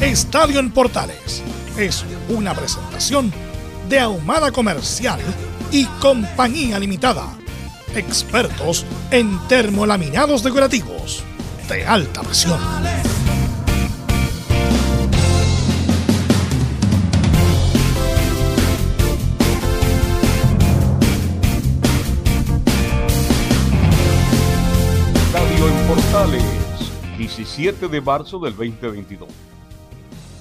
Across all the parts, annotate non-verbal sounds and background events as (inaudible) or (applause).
Estadio en Portales es una presentación de Ahumada Comercial y Compañía Limitada. Expertos en termolaminados decorativos de alta presión. Estadio en Portales, 17 de marzo del 2022.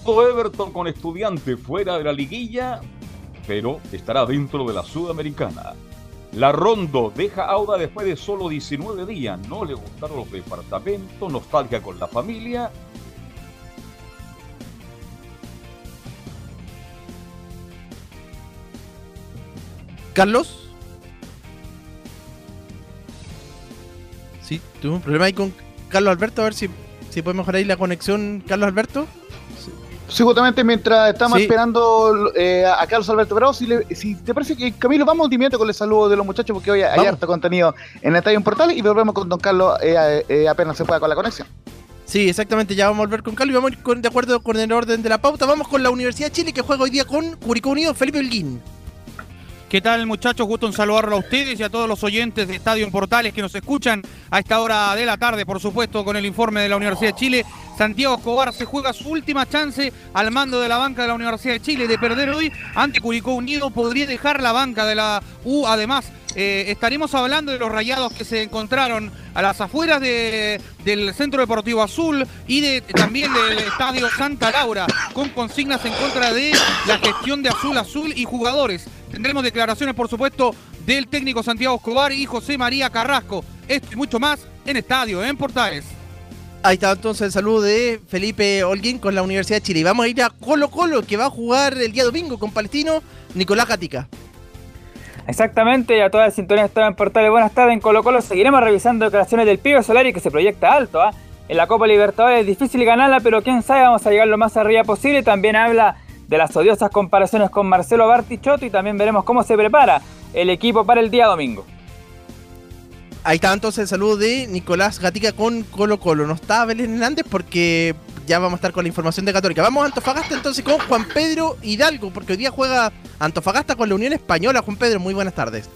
Everton con estudiante fuera de la liguilla, pero estará dentro de la Sudamericana. La Rondo deja Auda después de solo 19 días. No le gustaron los departamentos, nostalgia con la familia. Carlos. Sí, tuve un problema ahí con Carlos Alberto, a ver si, si puede mejorar ahí la conexión, Carlos Alberto. Sí, justamente mientras estamos esperando eh, a Carlos Alberto Bravo, si, si, te parece que Camilo, vamos de con el saludo de los muchachos porque hoy hay harto contenido en el Estadio Portal y volvemos con Don Carlos eh, eh, apenas se pueda con la conexión. Sí, exactamente, ya vamos a volver con Carlos y vamos con, de acuerdo con el orden de la pauta. Vamos con la Universidad de Chile que juega hoy día con Curicó Unido, Felipe Holguín. ¿Qué tal muchachos? Gusto en saludarlo a ustedes y a todos los oyentes de Estadio Portales que nos escuchan a esta hora de la tarde, por supuesto, con el informe de la Universidad de Chile. Santiago Escobar se juega su última chance al mando de la banca de la Universidad de Chile de perder hoy ante Curicó Unido. Podría dejar la banca de la U. Además, eh, estaremos hablando de los rayados que se encontraron a las afueras del Centro Deportivo Azul y de, también del Estadio Santa Laura, con consignas en contra de la gestión de Azul Azul y jugadores. Tendremos declaraciones, por supuesto, del técnico Santiago Escobar y José María Carrasco. Esto y mucho más en Estadio, en Portales. Ahí está entonces el saludo de Felipe Holguín con la Universidad de Chile. Y vamos a ir a Colo Colo, que va a jugar el día domingo con Palestino, Nicolás Gatica. Exactamente, y a toda la sintonía estaba en Portales. Buenas tardes en Colo Colo. Seguiremos revisando declaraciones del pibe Solari que se proyecta alto. ¿ah? En la Copa Libertadores es difícil ganarla, pero quién sabe, vamos a llegar lo más arriba posible. También habla de las odiosas comparaciones con Marcelo Bartichotto y también veremos cómo se prepara el equipo para el día domingo. Ahí está entonces el saludo de Nicolás Gatica con Colo Colo. No está Belén Hernández porque ya vamos a estar con la información de Católica. Vamos a Antofagasta entonces con Juan Pedro Hidalgo, porque hoy día juega Antofagasta con la Unión Española. Juan Pedro, muy buenas tardes.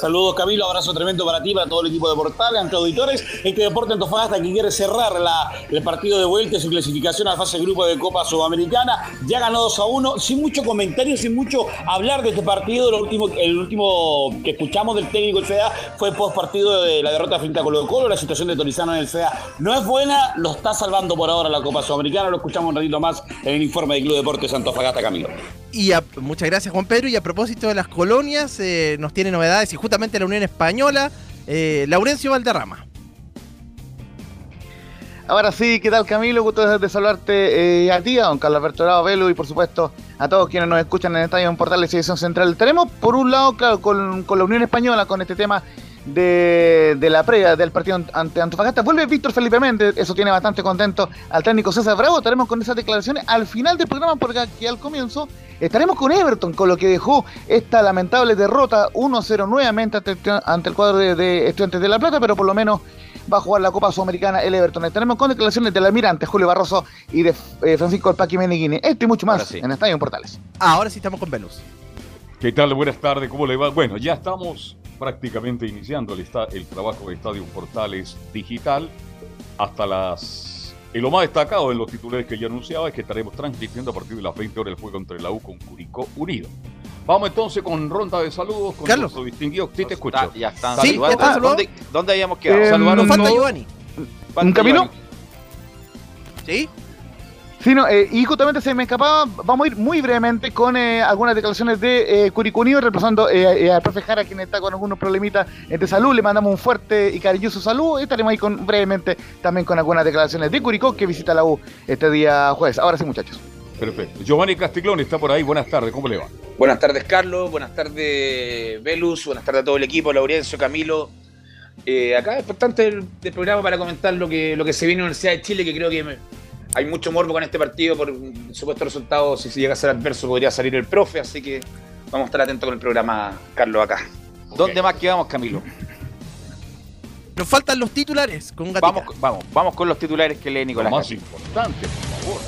Saludos Camilo, abrazo tremendo para ti, para todo el equipo de Portales, ante auditores. Este Deporte Antofagasta que quiere cerrar la, el partido de vuelta, su clasificación a la fase de grupo de Copa Sudamericana. Ya ganó 2 a 1, sin mucho comentario, sin mucho hablar de este partido. Lo último, el último que escuchamos del técnico del FEA fue post partido de la derrota frente a Colo Colo. La situación de Torizano en el FEA no es buena, lo está salvando por ahora la Copa Sudamericana. Lo escuchamos un ratito más en el informe del Club Deportes Antofagasta, Camilo. Y muchas gracias, Juan Pedro. Y a propósito de las colonias, eh, nos tiene novedades y justamente la Unión Española, eh, Laurencio Valderrama. Ahora sí, ¿qué tal Camilo? Gusto de saludarte eh, a ti, a don Carlos Alberto Velo y por supuesto a todos quienes nos escuchan en el Estadio en Portal de Selección Central. Tenemos por un lado, claro, con, con la Unión Española, con este tema de, la previa del partido ante Antofagasta. Vuelve Víctor Felipe Méndez, eso tiene bastante contento al técnico César Bravo. Estaremos con esas declaraciones al final del programa, porque aquí al comienzo estaremos con Everton, con lo que dejó esta lamentable derrota 1-0 nuevamente ante, el cuadro de, Estudiantes de La Plata, pero por lo menos va a jugar la Copa Sudamericana el Everton. Estaremos con declaraciones del almirante Julio Barroso y de eh, Francisco El Paqui Meneghini. Esto y mucho más en Estadio Portales. Ahora sí estamos con Velus. ¿Qué tal? Buenas tardes, ¿cómo le va? Bueno, ya estamos prácticamente iniciando el, el trabajo de Estadio Portales Digital hasta las Y lo más destacado en los titulares que ya anunciaba es que estaremos transmitiendo a partir de las 20 horas el juego entre la U con Curicó Unido. Vamos entonces con ronda de saludos con Carlos. nuestro distinguido. Sí, te escucho. Está- ya están Sí, saludando. ya están saludando. ¿Dónde, ¿Dónde habíamos quedado? Eh, Nos falta. Giovanni. ¿Un camino? ¿Sí? Sí, no, eh, y justamente se me escapaba, vamos a ir muy brevemente con eh, algunas declaraciones de eh, Curicunio, reemplazando eh, eh, al profe Jara, quien está con algunos problemitas de salud. Le mandamos un fuerte y cariñoso saludo. Y estaremos ahí con, brevemente también con algunas declaraciones de Curicó, que visita la U este día jueves. Ahora sí, muchachos. Perfecto. Giovanni Castiglione está por ahí. Buenas tardes, ¿cómo le va? Buenas tardes, Carlos. Buenas tardes, Velus. Buenas tardes a todo el equipo, Laurencio, Camilo. Eh, acá es importante del, del programa para comentar lo que, lo que se viene en la Universidad de Chile, que creo que me- hay mucho morbo con este partido por supuesto resultados. Si se llega a ser adverso, podría salir el profe. Así que vamos a estar atentos con el programa, Carlos, acá. ¿Dónde más quedamos, Camilo? Nos faltan los titulares con Gatica. Vamos, vamos, vamos con los titulares que lee Lo Nicolás. más Gatica. importante, por favor.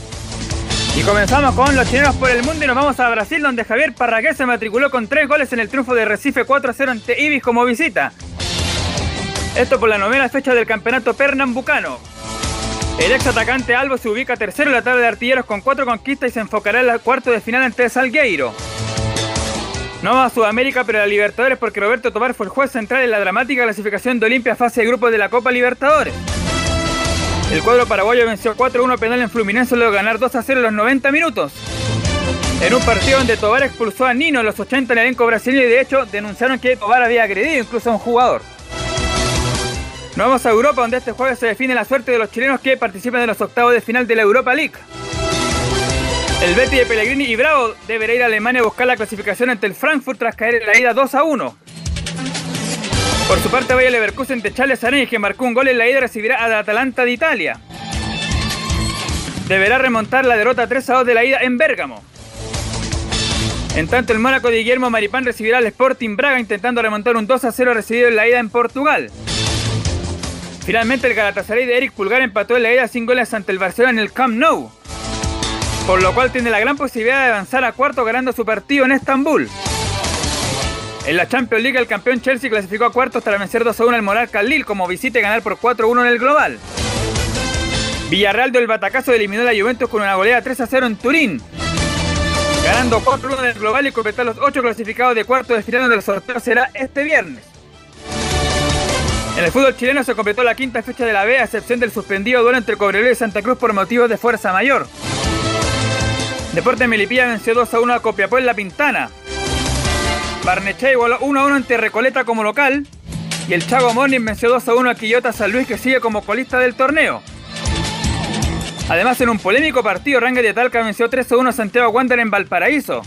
Y comenzamos con los chilenos por el mundo y nos vamos a Brasil donde Javier Parragués se matriculó con tres goles en el triunfo de Recife 4-0 ante Ibis como visita. Esto por la novena fecha del campeonato pernambucano. El ex atacante Albo se ubica tercero en la tabla de artilleros con cuatro conquistas y se enfocará en el cuarto de final ante Salgueiro. No va a Sudamérica pero a Libertadores porque Roberto Tobar fue el juez central en la dramática clasificación de Olimpia fase de grupos de la Copa Libertadores. El cuadro paraguayo venció 4-1 penal en Fluminense luego ganar 2-0 en los 90 minutos. En un partido donde Tobar expulsó a Nino en los 80 en el elenco brasileño y de hecho denunciaron que Tobar había agredido incluso a un jugador. Nos vamos a Europa donde este jueves se define la suerte de los chilenos que participan en los octavos de final de la Europa League. El Betty de Pellegrini y Bravo deberá ir a Alemania a buscar la clasificación ante el Frankfurt tras caer en la ida 2 a 1. Por su parte, Bayer Leverkusen de Charles Aranez, que marcó un gol en la ida, recibirá al Atalanta de Italia. Deberá remontar la derrota 3 a 2 de la ida en Bérgamo. En tanto, el Mónaco de Guillermo Maripán recibirá al Sporting Braga intentando remontar un 2 a 0 recibido en la ida en Portugal. Finalmente, el Galatasaray de Eric Pulgar empató en la ida sin goles ante el Barcelona en el Camp Nou. Por lo cual tiene la gran posibilidad de avanzar a cuarto ganando su partido en Estambul. En la Champions League, el campeón Chelsea clasificó a cuartos tras vencer 2 a 1 al Monarca Lille como visita y ganar por 4 a 1 en el global. Villarreal del Batacazo eliminó a la Juventus con una goleada 3 a 0 en Turín. Ganando 4 a 1 en el global y completar los 8 clasificados de cuartos de final donde el sorteo será este viernes. En el fútbol chileno se completó la quinta fecha de la B a excepción del suspendido duelo entre Cobreloa y Santa Cruz por motivos de fuerza mayor. Deportes Melipilla venció 2 a 1 a Copiapó en La Pintana. Barnechea igualó 1 a 1 ante Recoleta como local. Y el Chago Morning venció 2 a 1 a Quillota San Luis que sigue como colista del torneo. Además, en un polémico partido, Ranga de Talca venció 3 a 1 a Santiago Wander en Valparaíso.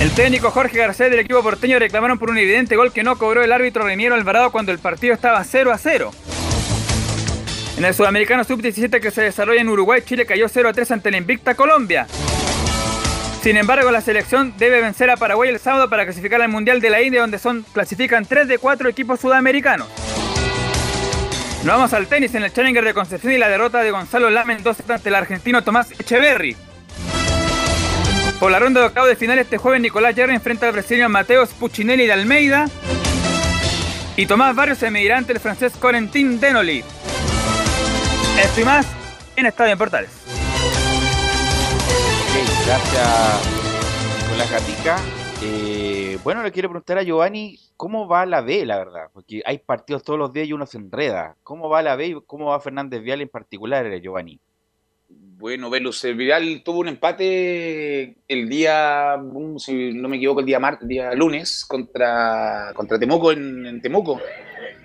El técnico Jorge Garcés del equipo porteño reclamaron por un evidente gol que no cobró el árbitro Reiniero Alvarado cuando el partido estaba 0 a 0. En el Sudamericano Sub-17 que se desarrolla en Uruguay, Chile cayó 0 a 3 ante la invicta Colombia. Sin embargo, la selección debe vencer a Paraguay el sábado para clasificar al Mundial de la India, donde son clasifican 3 de 4 equipos sudamericanos. Nos vamos al tenis en el Challenger de Concepción y la derrota de Gonzalo Lamen 2 ante el argentino Tomás Echeverry. Por la ronda de octavo de final este jueves Nicolás Jarry enfrenta al brasileño Mateos Puccinelli de Almeida y Tomás Barrios se medirá ante el francés Corentin Denoli. Esto y más en Estadio en Portales. Ok, gracias, Nicolás Gatica. Eh, bueno, le quiero preguntar a Giovanni cómo va la B, la verdad, porque hay partidos todos los días y uno se enreda. ¿Cómo va la B y cómo va Fernández Vial en particular, eh, Giovanni? Bueno, Velus, el Vidal tuvo un empate el día, si no me equivoco, el día martes, día lunes contra, contra Temuco en, Temuco.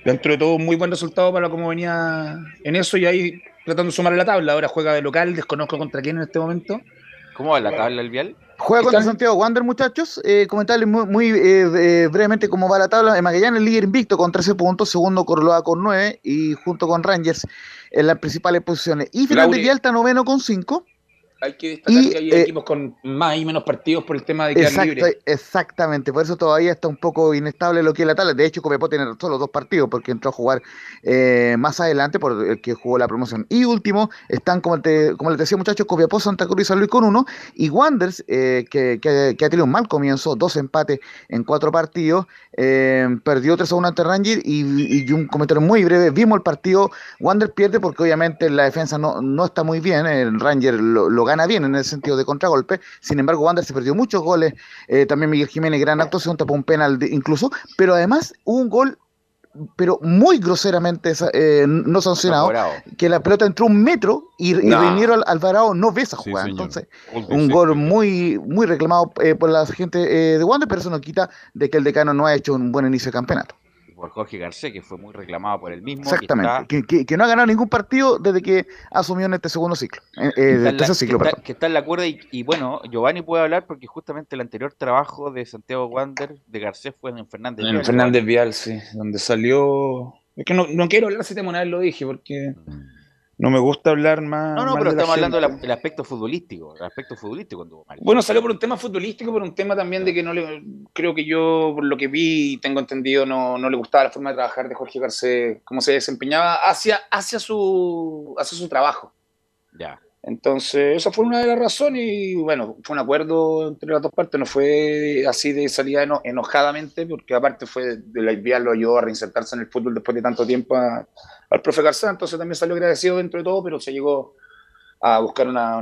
Dentro de todo, muy buen resultado para cómo venía en eso y ahí tratando de sumar la tabla. Ahora juega de local, desconozco contra quién en este momento. ¿Cómo va la tabla el Vial? Juega contra Están- Santiago Wander, muchachos. Eh, comentarles muy, muy, eh, eh, brevemente cómo va la tabla. En Magallanes, líder invicto con 13 puntos, segundo Corloa con 9 y junto con Rangers en las principales posiciones. Y Fernández Lauri- Vial está noveno con 5. Hay que destacar Y, que hay eh, equipos con más y menos partidos por el tema de quedar Exacto, exactamente, por eso todavía está un poco inestable lo que es la tabla. De hecho, Copiapó tiene solo dos partidos porque entró a jugar eh, más adelante por el que jugó la promoción. Y último, están, como, te, como les decía muchachos, Copiapó, Santa Cruz y San Luis con uno. Y Wanderers, eh, que, que- que ha tenido un mal comienzo, dos empates en cuatro partidos, perdió 3 a 1 ante Ranger y, y un comentario muy breve, vimos el partido, Wanderers pierde porque obviamente la defensa no, no está muy bien, el Ranger lo, lo gana bien en el sentido de contragolpe, sin embargo Wanderers se perdió muchos goles, eh, también Miguel Jiménez, gran actuación, tapó un penal de- incluso, pero además hubo un gol pero muy groseramente eh, no sancionado, que la pelota entró un metro y, y No. Reiniero Al- Alvarado no ve esa jugada. Entonces, un gol muy, muy reclamado eh, por la gente eh, de Wander, pero eso no quita de que el decano no ha hecho un buen inicio de campeonato. Por Jorge Garcés, que fue muy reclamado por él mismo. Exactamente. está- Que, que- que no ha ganado ningún partido desde que asumió en este segundo ciclo. eh, eh, que está en la- tercer ciclo, que está- perdón. que está en la cuerda y, y bueno, Giovanni puede hablar porque justamente el anterior trabajo de Santiago Wander de Garcés fue en Fernández. En Vial. Fernández Vial, sí, donde salió. Es que no, no quiero hablar de ese tema, una vez lo dije, porque no me gusta hablar más. No, no, mal pero estamos hablando del aspecto futbolístico. El aspecto futbolístico anduvo mal. Bueno, salió por un tema futbolístico, por un tema también de que no le. Creo que yo, por lo que vi y tengo entendido, no, no le gustaba la forma de trabajar de Jorge Garcés, cómo se desempeñaba hacia, hacia, su, hacia su trabajo. Ya. Entonces, esa fue una de las razones y bueno, fue un acuerdo entre las dos partes, no fue así de salida eno- enojadamente, porque aparte fue de la IBIA lo ayudó a reinsertarse en el fútbol después de tanto tiempo a- al profe García, entonces también salió agradecido dentro de todo, pero se llegó a buscar una,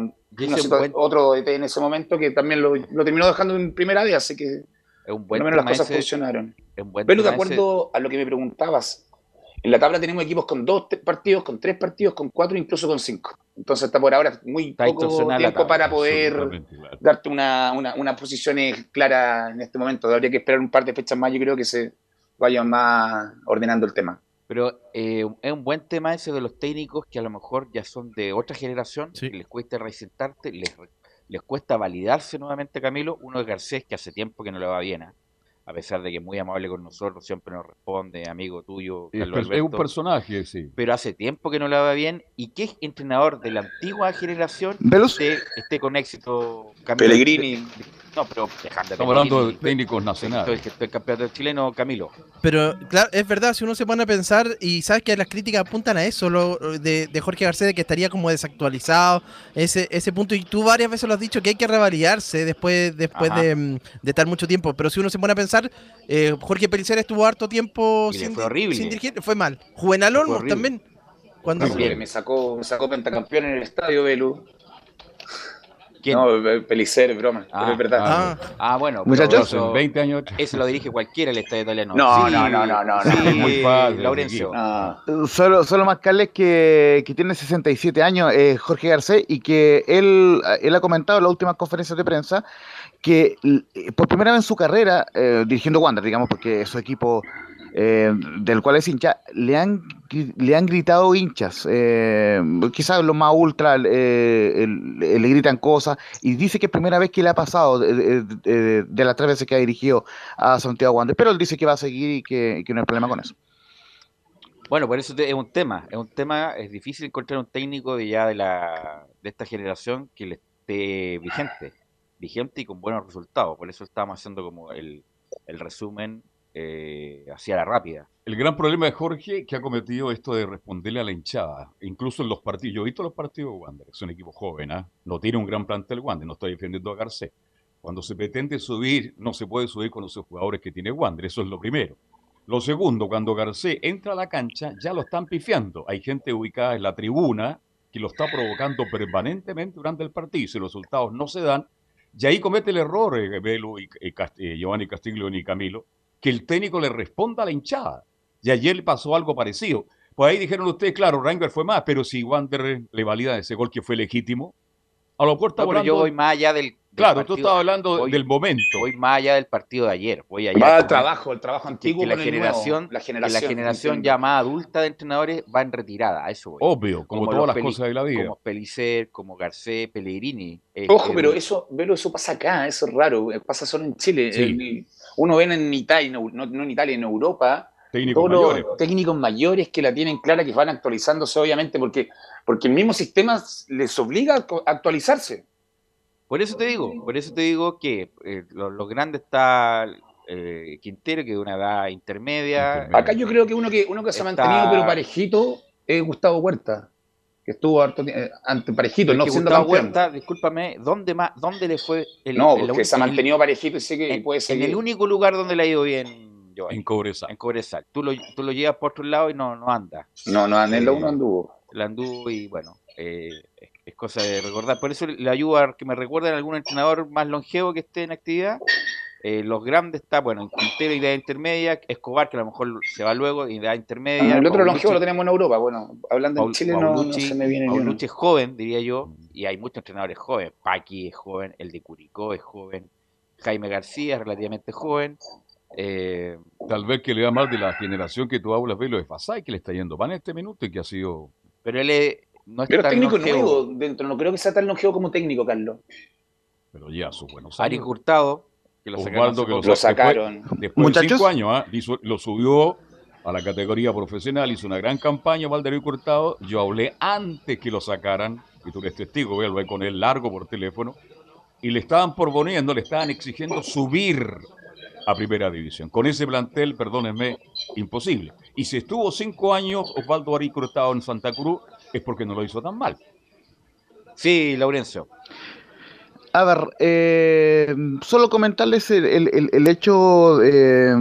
otro DT en ese momento que también lo, lo terminó dejando en primera vez, así que Es un por lo menos las cosas ese- funcionaron. Pero de ese- acuerdo a lo que me preguntabas, en la tabla tenemos equipos con dos partidos, con tres partidos, con cuatro, incluso con cinco. Entonces está por ahora muy Está poco tiempo tabla, para poder claro. darte una, una, una posición eh, clara en este momento. Habría que esperar un par de fechas más, yo creo que se vayan más ordenando el tema. Pero eh, es un buen tema ese de los técnicos que a lo mejor ya son de otra generación, Sí. que les cuesta reinsertarte, les, les cuesta validarse nuevamente, Camilo. Uno es Garcés, que hace tiempo que no le va bien, ¿ah? a pesar de que es muy amable con nosotros, siempre nos responde, amigo tuyo, Es, Carlos es un personaje, sí. pero hace tiempo que no le va bien y que es entrenador de la antigua generación esté, esté con éxito. Camilo. Pellegrini. No, pero dejando Estamos hablando de técnicos nacionales. estoy- estoy campeonato chileno, Camilo. Pero claro, es verdad, si uno se pone a pensar y sabes que las críticas apuntan a eso, lo, de, de Jorge Garcés, de que estaría como desactualizado, ese, ese punto, y tú varias veces lo has dicho, que hay que revalidarse después, después de, mm, de estar mucho tiempo, pero si uno se pone a pensar, eh, Jorge Pellicer estuvo harto tiempo sin, fue di- horrible. sin dirigir, fue mal. Juvenal Olmos también, cuando También. Me sacó, me sacó pentacampeón en el estadio, Velu. ¿Quién? No, Pelicer, es broma, Ah, pero es verdad. Ah, Ah, bueno, pero Muchachos, eso- Hace 20 años. Eso lo dirige cualquiera el estadio italiano. No, Sí, no, no, no, no, sí, no. Muy fácil, Laurencio. No. Solo, solo marcarles que, que tiene 67 años eh, Jorge Garcés y que él, él ha comentado en las últimas conferencias de prensa que eh, por primera vez en su carrera, eh, dirigiendo Wander, digamos, porque es su equipo eh, del cual es hincha, le han, le han gritado hinchas. Eh, quizás los más ultra eh, eh, le gritan cosas y dice que es primera vez que le ha pasado de, las tres veces que ha dirigido a Santiago Wander, pero él dice que va a seguir y que, no hay problema con eso. Bueno, por eso es un tema, es un tema, es difícil encontrar un técnico de ya de la de esta generación que le esté vigente, vigente y con buenos resultados. Por eso estamos haciendo como el, el resumen eh, hacia la rápida. El gran problema de Jorge que ha cometido esto de responderle a la hinchada, incluso en los partidos. Yo he visto los partidos de Wander, es un equipo joven, ¿ah? no tiene un gran plantel Wander, no estoy defendiendo a Garcés. Cuando se pretende subir, no se puede subir con los jugadores que tiene Wander, eso es lo primero. Lo segundo, cuando Garcés entra a la cancha, ya lo están pifiando. Hay gente ubicada en la tribuna que lo está provocando permanentemente durante el partido. Si los resultados no se dan, y ahí comete el error, eh, Velo y, Cast- eh, Giovanni Castiglio y Camilo, que el técnico le responda a la hinchada. Y ayer le pasó algo parecido. Pues ahí dijeron ustedes, claro, Ranger fue más, pero si Wander le valida ese gol que fue legítimo, a lo mejor está No, pero yo hablando- voy más allá del, del Claro, tú partido- estabas hablando voy- del momento. voy más allá del partido de ayer, voy allá Va al trabajo, el trabajo antiguo. que la generación, la que generación, la generación entiendo. ya más adulta de entrenadores va en retirada, a eso voy. Obvio, como, Como todas las peli- cosas de la vida. como Pelicer, como Garcés, Pellegrini. eh, Ojo, eh, pero eso, Velo, eso pasa acá, eso es raro, pasa solo en Chile. Sí. El- uno ve en Italia, no, no en Italia, en Europa, Técnicos todos mayores. los técnicos mayores que la tienen clara, que van actualizándose, obviamente, porque, porque el mismo sistema les obliga a actualizarse. Por eso te digo, por eso te digo que eh, lo, lo grande está eh, Quintero, que es de una edad intermedia. Intermedia. Acá yo creo que uno que, uno que se ha Está- mantenido, pero parejito, es Gustavo Huerta, que estuvo harto eh, ante parejito, no siendo Gustavo campeón. Huerta, discúlpame, ¿dónde más, dónde le fue el no, el- porque se ha en el- mantenido parejito y sé que en, puede en ser. el único lugar donde le ha ido bien, Giovanni, En Cobresal. en Cobresal. Tú lo, tú lo llevas por otro lado y no, no anda. No, no, en el Eh, uno anduvo. La anduvo y bueno, eh, es, es cosa de recordar. Por eso le ayuda a que me recuerden algún entrenador más longevo que esté en actividad. Eh, los grandes está, bueno, en Quintero, idea intermedia, Escobar, que a lo mejor se va luego, idea intermedia. Ah, el otro longevo lo tenemos en Europa. Bueno, hablando Paul- en Chile no, no se me viene ni uno. Paulucci es joven, diría yo, y hay muchos entrenadores jóvenes. Paqui es joven, el de Curicó es joven, Jaime García es relativamente joven. Eh, Tal vez que le da más de la generación que tú hablas, Velo, de Fasay, que le está yendo van este minuto y que ha sido. pero él es- no es Pero es tan técnico longevo. nuevo dentro, no creo que sea tan longevo como técnico, Carlos. Pero ya sus buenos Ari años. Hurtado, que lo sacaron Osvaldo, hace que lo poco. Lo Después- sacaron. Después de Muchachos. cinco años, ¿ah? Hizo- lo subió a la categoría profesional, hizo una gran campaña, Valderio Cortado. Yo hablé antes que lo sacaran, y tú eres testigo, voy a hablar con él largo por teléfono, y le estaban proponiendo, le estaban exigiendo subir a primera división. Con ese plantel, perdónenme, imposible. Y si estuvo cinco años Osvaldo Ari Cortado en Santa Cruz, es porque no lo hizo tan mal. Sí, Laurencio. A ver, eh, solo comentarles el, el- el- hecho eh,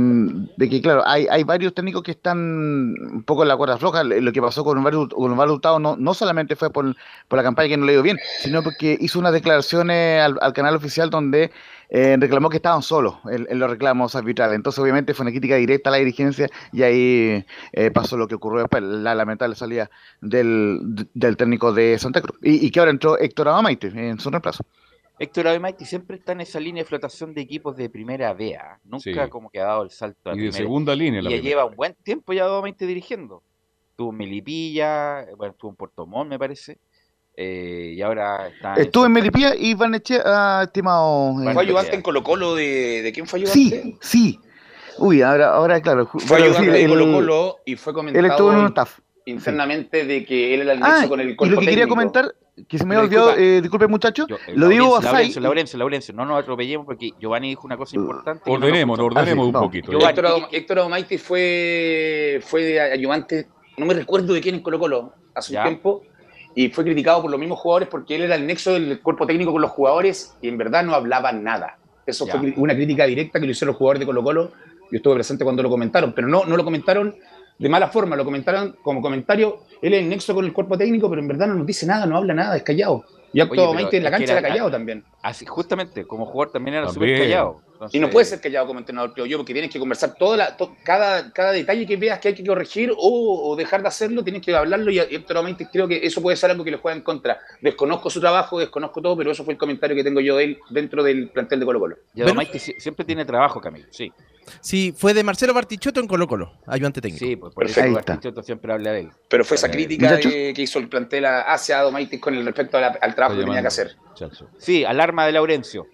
de que, claro, hay, hay varios técnicos que están un poco en la cuerda floja. Lo que pasó con Osvaldo con Hurtado no, no solamente fue por, por la campaña que no le dio bien, sino porque hizo unas declaraciones al, al canal oficial donde eh, reclamó que estaban solos en, en los reclamos arbitrales. Entonces, obviamente, fue una crítica directa a la dirigencia y ahí eh, pasó lo que ocurrió después, la lamentable salida del, del técnico de Santa Cruz. Y, y que ahora entró Héctor Abamaite en su reemplazo. Héctor Abemaiti siempre está en esa línea de flotación de equipos de primera B. Nunca Sí. como que ha dado el salto a Y de primera. segunda línea. Y la ya primera. lleva un buen tiempo ya Abemaiti dirigiendo. Estuvo en Melipilla, bueno, estuvo en Puerto Montt, me parece. eh, y ahora está Estuve en Melipilla y Barnechea, ah, estimado. eh, ¿Fue ayudante en Colo Colo de, de quién fue ayudante? sí, sí. Uy, ahora, ahora claro. Fue pero ayudante sí, de él- Colo Colo y fue Él estuvo en un comentado staff. internamente de que él era el Ah, con el y cuerpo lo que quería comentar, que se me había olvidado, eh, disculpe muchacho, Yo- eh, lo digo Laurencio, a Sai. Laurencio, Laurencio, Laurencio, no nos atropellemos porque Giovanni dijo una cosa importante. no nos Ordenemos, ordenemos Ah, sí, un vamos. poquito. Giovanni, Héctor, Héctor fue, fue ayudante, no me recuerdo de quién en Colo Colo, hace Ya. un tiempo, y fue criticado por los mismos jugadores porque él era el nexo del cuerpo técnico con los jugadores y en verdad no hablaba nada. Eso Ya. fue una crítica directa que lo hicieron los jugadores de Colo Colo. Yo estuve presente cuando lo comentaron, pero no, no lo comentaron de mala forma, lo comentaron como comentario. Él es el nexo con el cuerpo técnico, pero en verdad no nos dice nada, no habla nada, es callado. Y pero en la cancha era- era callado también. Así, justamente, como jugador también era súper callado. Y no puede ser callado como entrenador, creo yo, porque tienes que conversar toda la, to- cada, cada detalle que veas que hay que corregir o, o dejar de hacerlo, tienes que hablarlo y Héctor Adomaite creo que eso puede ser algo que le juega en contra. Desconozco su trabajo, desconozco todo, pero eso fue el comentario que tengo yo de él dentro del plantel de Colo Colo. Y Adomaite sie- siempre tiene trabajo, Camilo. Sí, Sí, fue de Marcelo Bartichotto en Colo Colo, ayudante técnico. sí, pues por eso el está. Bartichotto siempre habla de él. Pero fue esa Eh, crítica de- que hizo el plantel hacia Adomaite con el respecto la- al trabajo que tenía que hacer. Chacho. Sí, alarma de Laurencio.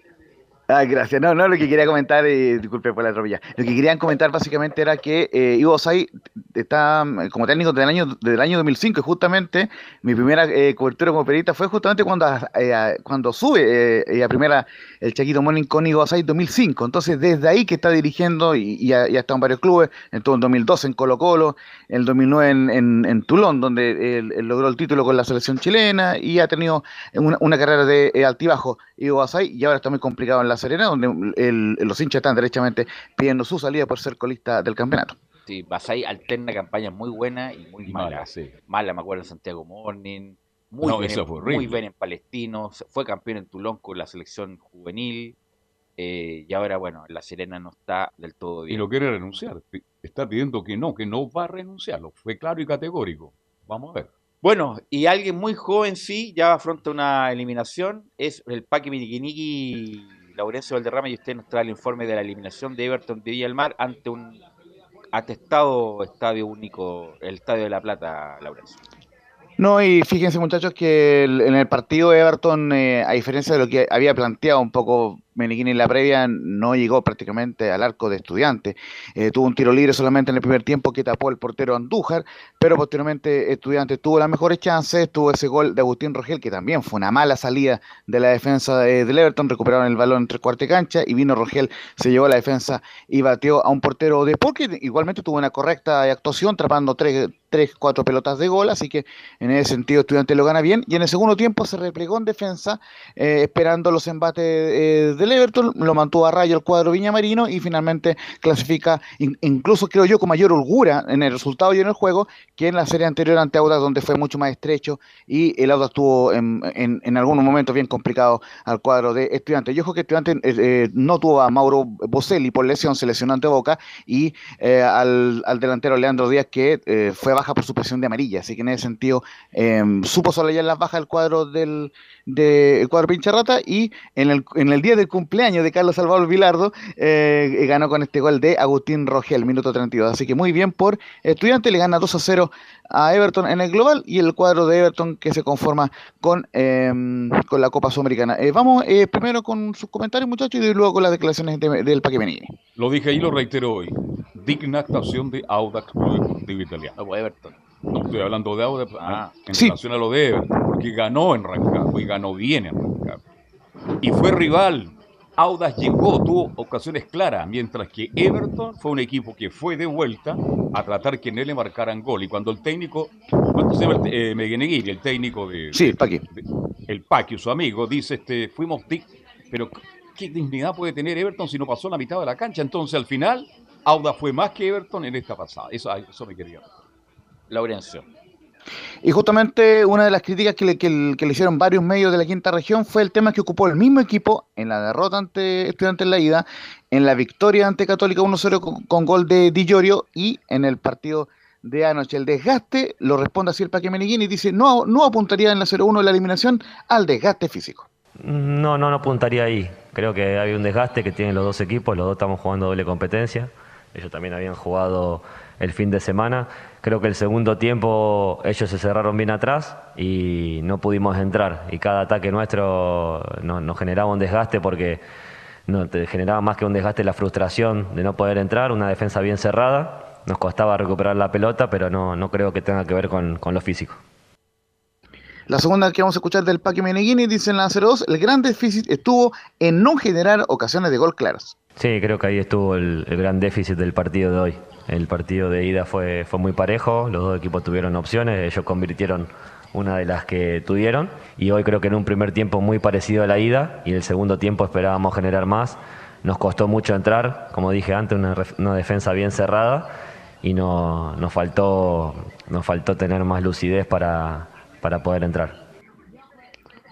Ah, gracias. No, no, lo que quería comentar, eh, disculpe por la atropella. Lo que querían comentar básicamente era que eh, Ivo Sai está mm, como técnico del año del año 2005 y justamente mi primera eh, cobertura como periodista fue justamente cuando eh, cuando sube eh, eh, a primera el Chaquito Morning con Ivo Sai 2005. Entonces, desde ahí que está dirigiendo y, y ha, en varios clubes, estuvo en 2012 en Colo Colo, en el 2009 en, en, en Toulon, donde él, logró el título con la selección chilena y ha tenido una, carrera de eh, altibajo Ivo Basay y ahora está muy complicado en La Serena, donde el- los hinchas están derechamente pidiendo su salida por ser colista del campeonato. Sí, Basay alterna campañas muy buenas y muy Y malas. mala, sí. Mala, me acuerdo en Santiago Morning. Muy, No, bien, en, fue muy bien en Palestino. Fue campeón en Tulón con la selección juvenil. eh, y ahora, bueno, en La Serena no está del todo Y bien. lo quiere renunciar. Está pidiendo que no, que no va a renunciarlo. Fue claro y categórico. Vamos a ver. Bueno, y alguien muy joven, sí, ya afronta una eliminación. Es el Paqui Miniquiniqui Laurencio Valderrama. Y usted nos trae el informe de la eliminación de Everton de Villa del Mar ante un atestado estadio único, el Estadio de la Plata, Laurencio. No, y fíjense muchachos que en el partido Everton, eh, a diferencia de lo que había planteado un poco Meneghini en la previa no llegó prácticamente al arco de estudiante. Eh, tuvo un tiro libre solamente en el primer tiempo que tapó el portero Andújar, pero posteriormente estudiante tuvo las mejores chances, tuvo ese gol de Agustín Rogel, que también fue una mala salida de la defensa de, del Everton, recuperaron el balón entre cuarta y cancha y vino Rogel, se llevó a la defensa y batió a un portero de porque igualmente tuvo una correcta actuación, trapando tres, tres, cuatro pelotas de gol, así que en ese sentido estudiante lo gana bien, y en el segundo tiempo se replegó en defensa, eh, esperando los embates eh, del Everton, lo mantuvo a rayo el cuadro Viñamarino y finalmente clasifica, incluso creo yo, con mayor holgura en el resultado y en el juego, que en la serie anterior ante Audax, donde fue mucho más estrecho y el Audax tuvo en, en, algunos momentos bien complicado al cuadro de estudiantes. Yo creo que estudiante eh, no tuvo a Mauro Boselli por lesión, se lesionó ante Boca, y al, al, delantero Leandro Díaz, que fue baja por su presión de amarilla, así que en ese sentido em, supo sobrellevar las bajas del cuadro del de cuadro Pincharrata y en el, en el día del cumpleaños de Carlos Salvador Vilardo eh, ganó con este gol de Agustín Rogel, minuto 32. Así que muy bien por Estudiante, le gana 2 a 0 a Everton en el global y el cuadro de Everton que se conforma con, em, con la Copa Sudamericana. Eh, vamos eh, primero con sus comentarios, muchachos, y luego con las declaraciones del Paque Benítez. Lo dije y lo reitero hoy. Digna actuación de Audax Club Deportivo Italiano. No, Everton. No estoy hablando de Audax ah, en relación a lo de Everton, porque ganó en Rancagua y ganó bien en Rancagua. Y fue rival. Audax llegó, tuvo ocasiones claras, mientras que Everton fue un equipo que fue de vuelta a tratar que en él le marcaran gol. Y cuando el técnico, ¿cuánto se llama? Eh, el técnico de. Sí, el Paqui. el Paqui, su amigo, dice: este, fuimos. Pero, ¿qué dignidad puede tener Everton si no pasó la mitad de la cancha? Entonces, al final, Audax fue más que Everton en esta pasada. Eso, eso me quería. Laurencio. Y justamente una de las críticas que le, que, hicieron varios medios de la quinta región fue el tema que ocupó el mismo equipo en la derrota ante Estudiantes en la ida, en la victoria ante Católica 1-0 con, gol de Di Giorgio y en el partido de anoche. El desgaste lo responde así el Paque y dice no, no apuntaría en la 0-1 la eliminación al desgaste físico. No, no, no apuntaría ahí. Creo que hay un desgaste que tienen los dos equipos, los dos estamos jugando doble competencia. Ellos también habían jugado el fin de semana. Creo que el segundo tiempo ellos se cerraron bien atrás y no pudimos entrar. Y cada ataque nuestro nos, generaba un desgaste porque no, te generaba más que un desgaste la frustración de no poder entrar, una defensa bien cerrada. Nos costaba recuperar la pelota, pero no, no creo que tenga que ver con, con lo físico. La segunda que vamos a escuchar del Paque Meneghini dice en la 02, el gran déficit estuvo en no generar ocasiones de gol claras. Sí, creo que ahí estuvo el, gran déficit del partido de hoy. El partido de ida fue, fue muy parejo, los dos equipos tuvieron opciones, ellos convirtieron una de las que tuvieron y hoy creo que en un primer tiempo muy parecido a la ida y en el segundo tiempo esperábamos generar más. Nos costó mucho entrar, como dije antes, una, defensa bien cerrada y no, nos, faltó, nos faltó tener más lucidez para, para poder entrar.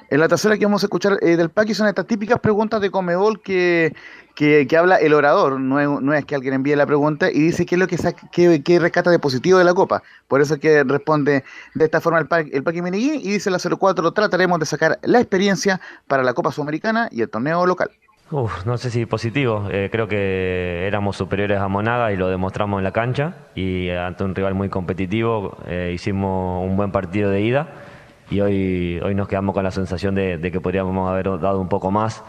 En la tercera que vamos a escuchar eh, del Paqui son estas típicas preguntas de Comebol que, que, habla el orador, no es, no es, que alguien envíe la pregunta y dice qué es lo que, saca, qué, rescata de positivo de la Copa. Por eso es que responde de esta forma el, el Paqui y dice la 04, trataremos de sacar la experiencia para la Copa Sudamericana y el torneo local. No sé si positivo, eh, creo que éramos superiores a Monaga y lo demostramos en la cancha y ante un rival muy competitivo eh, hicimos un buen partido de ida y hoy, hoy nos quedamos con la sensación de, que podríamos haber dado un poco más.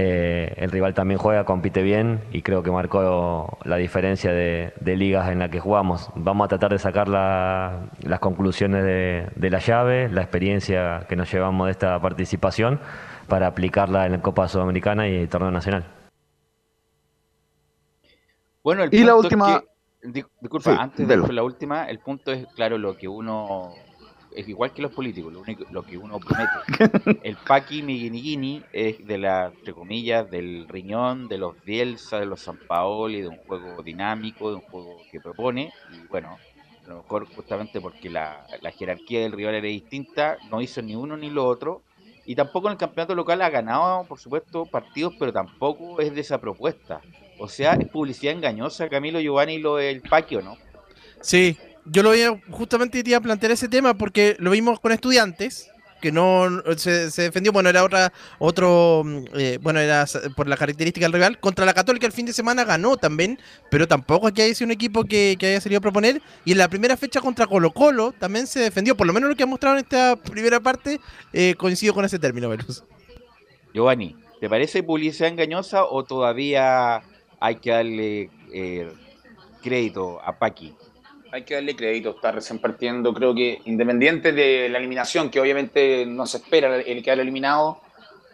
Eh, el rival también juega, compite bien y creo que marcó la diferencia de, ligas en la que jugamos. Vamos a tratar de sacar las conclusiones de, la llave, la experiencia que nos llevamos de esta participación para aplicarla en la Copa Sudamericana y el torneo nacional. Bueno, el y la última... disculpa, antes de la última, el punto es, claro, lo que uno es igual que los políticos, lo, único, lo que uno promete. El Paqui Miguiniguini es de la, entre comillas, del riñón, de los Bielsa, de los San Paoli, de un juego dinámico, de un juego que propone. Y bueno, a lo mejor justamente porque la, jerarquía del rival era distinta, no hizo ni uno ni lo otro. Y tampoco en el campeonato local ha ganado, por supuesto, partidos, pero tampoco es de esa propuesta. O sea, es publicidad engañosa, Camilo Giovanni, lo del Paqui, ¿o no? Sí, yo lo veía, justamente iría a plantear ese tema porque lo vimos con estudiantes que no se, defendió, bueno, era otra, otro, mm, eh, bueno, era por la característica del rival. Contra la Católica el fin de semana ganó también, pero tampoco aquí haya sido un equipo que, haya salido a proponer. Y en la primera fecha contra Colo Colo también se defendió, por lo menos lo que ha mostrado en esta primera parte, eh, coincido con ese término, Velus. Giovanni, ¿Te parece publicidad engañosa o todavía hay que darle eh, crédito a Paqui? Hay que darle crédito, está recién partiendo. Creo que independiente de la eliminación, que obviamente no se espera el quedar eliminado,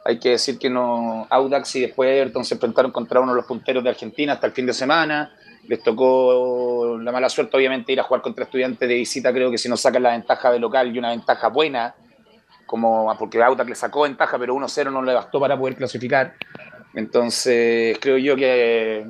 hay que decir que no Audax y después Everton se enfrentaron contra uno de los punteros de Argentina hasta el fin de semana. Les tocó la mala suerte, obviamente, ir a jugar contra estudiantes de visita. Creo que si no sacan la ventaja de local y una ventaja buena, como porque Audax le sacó ventaja, pero 1-0 no le bastó para poder clasificar. Entonces, creo yo que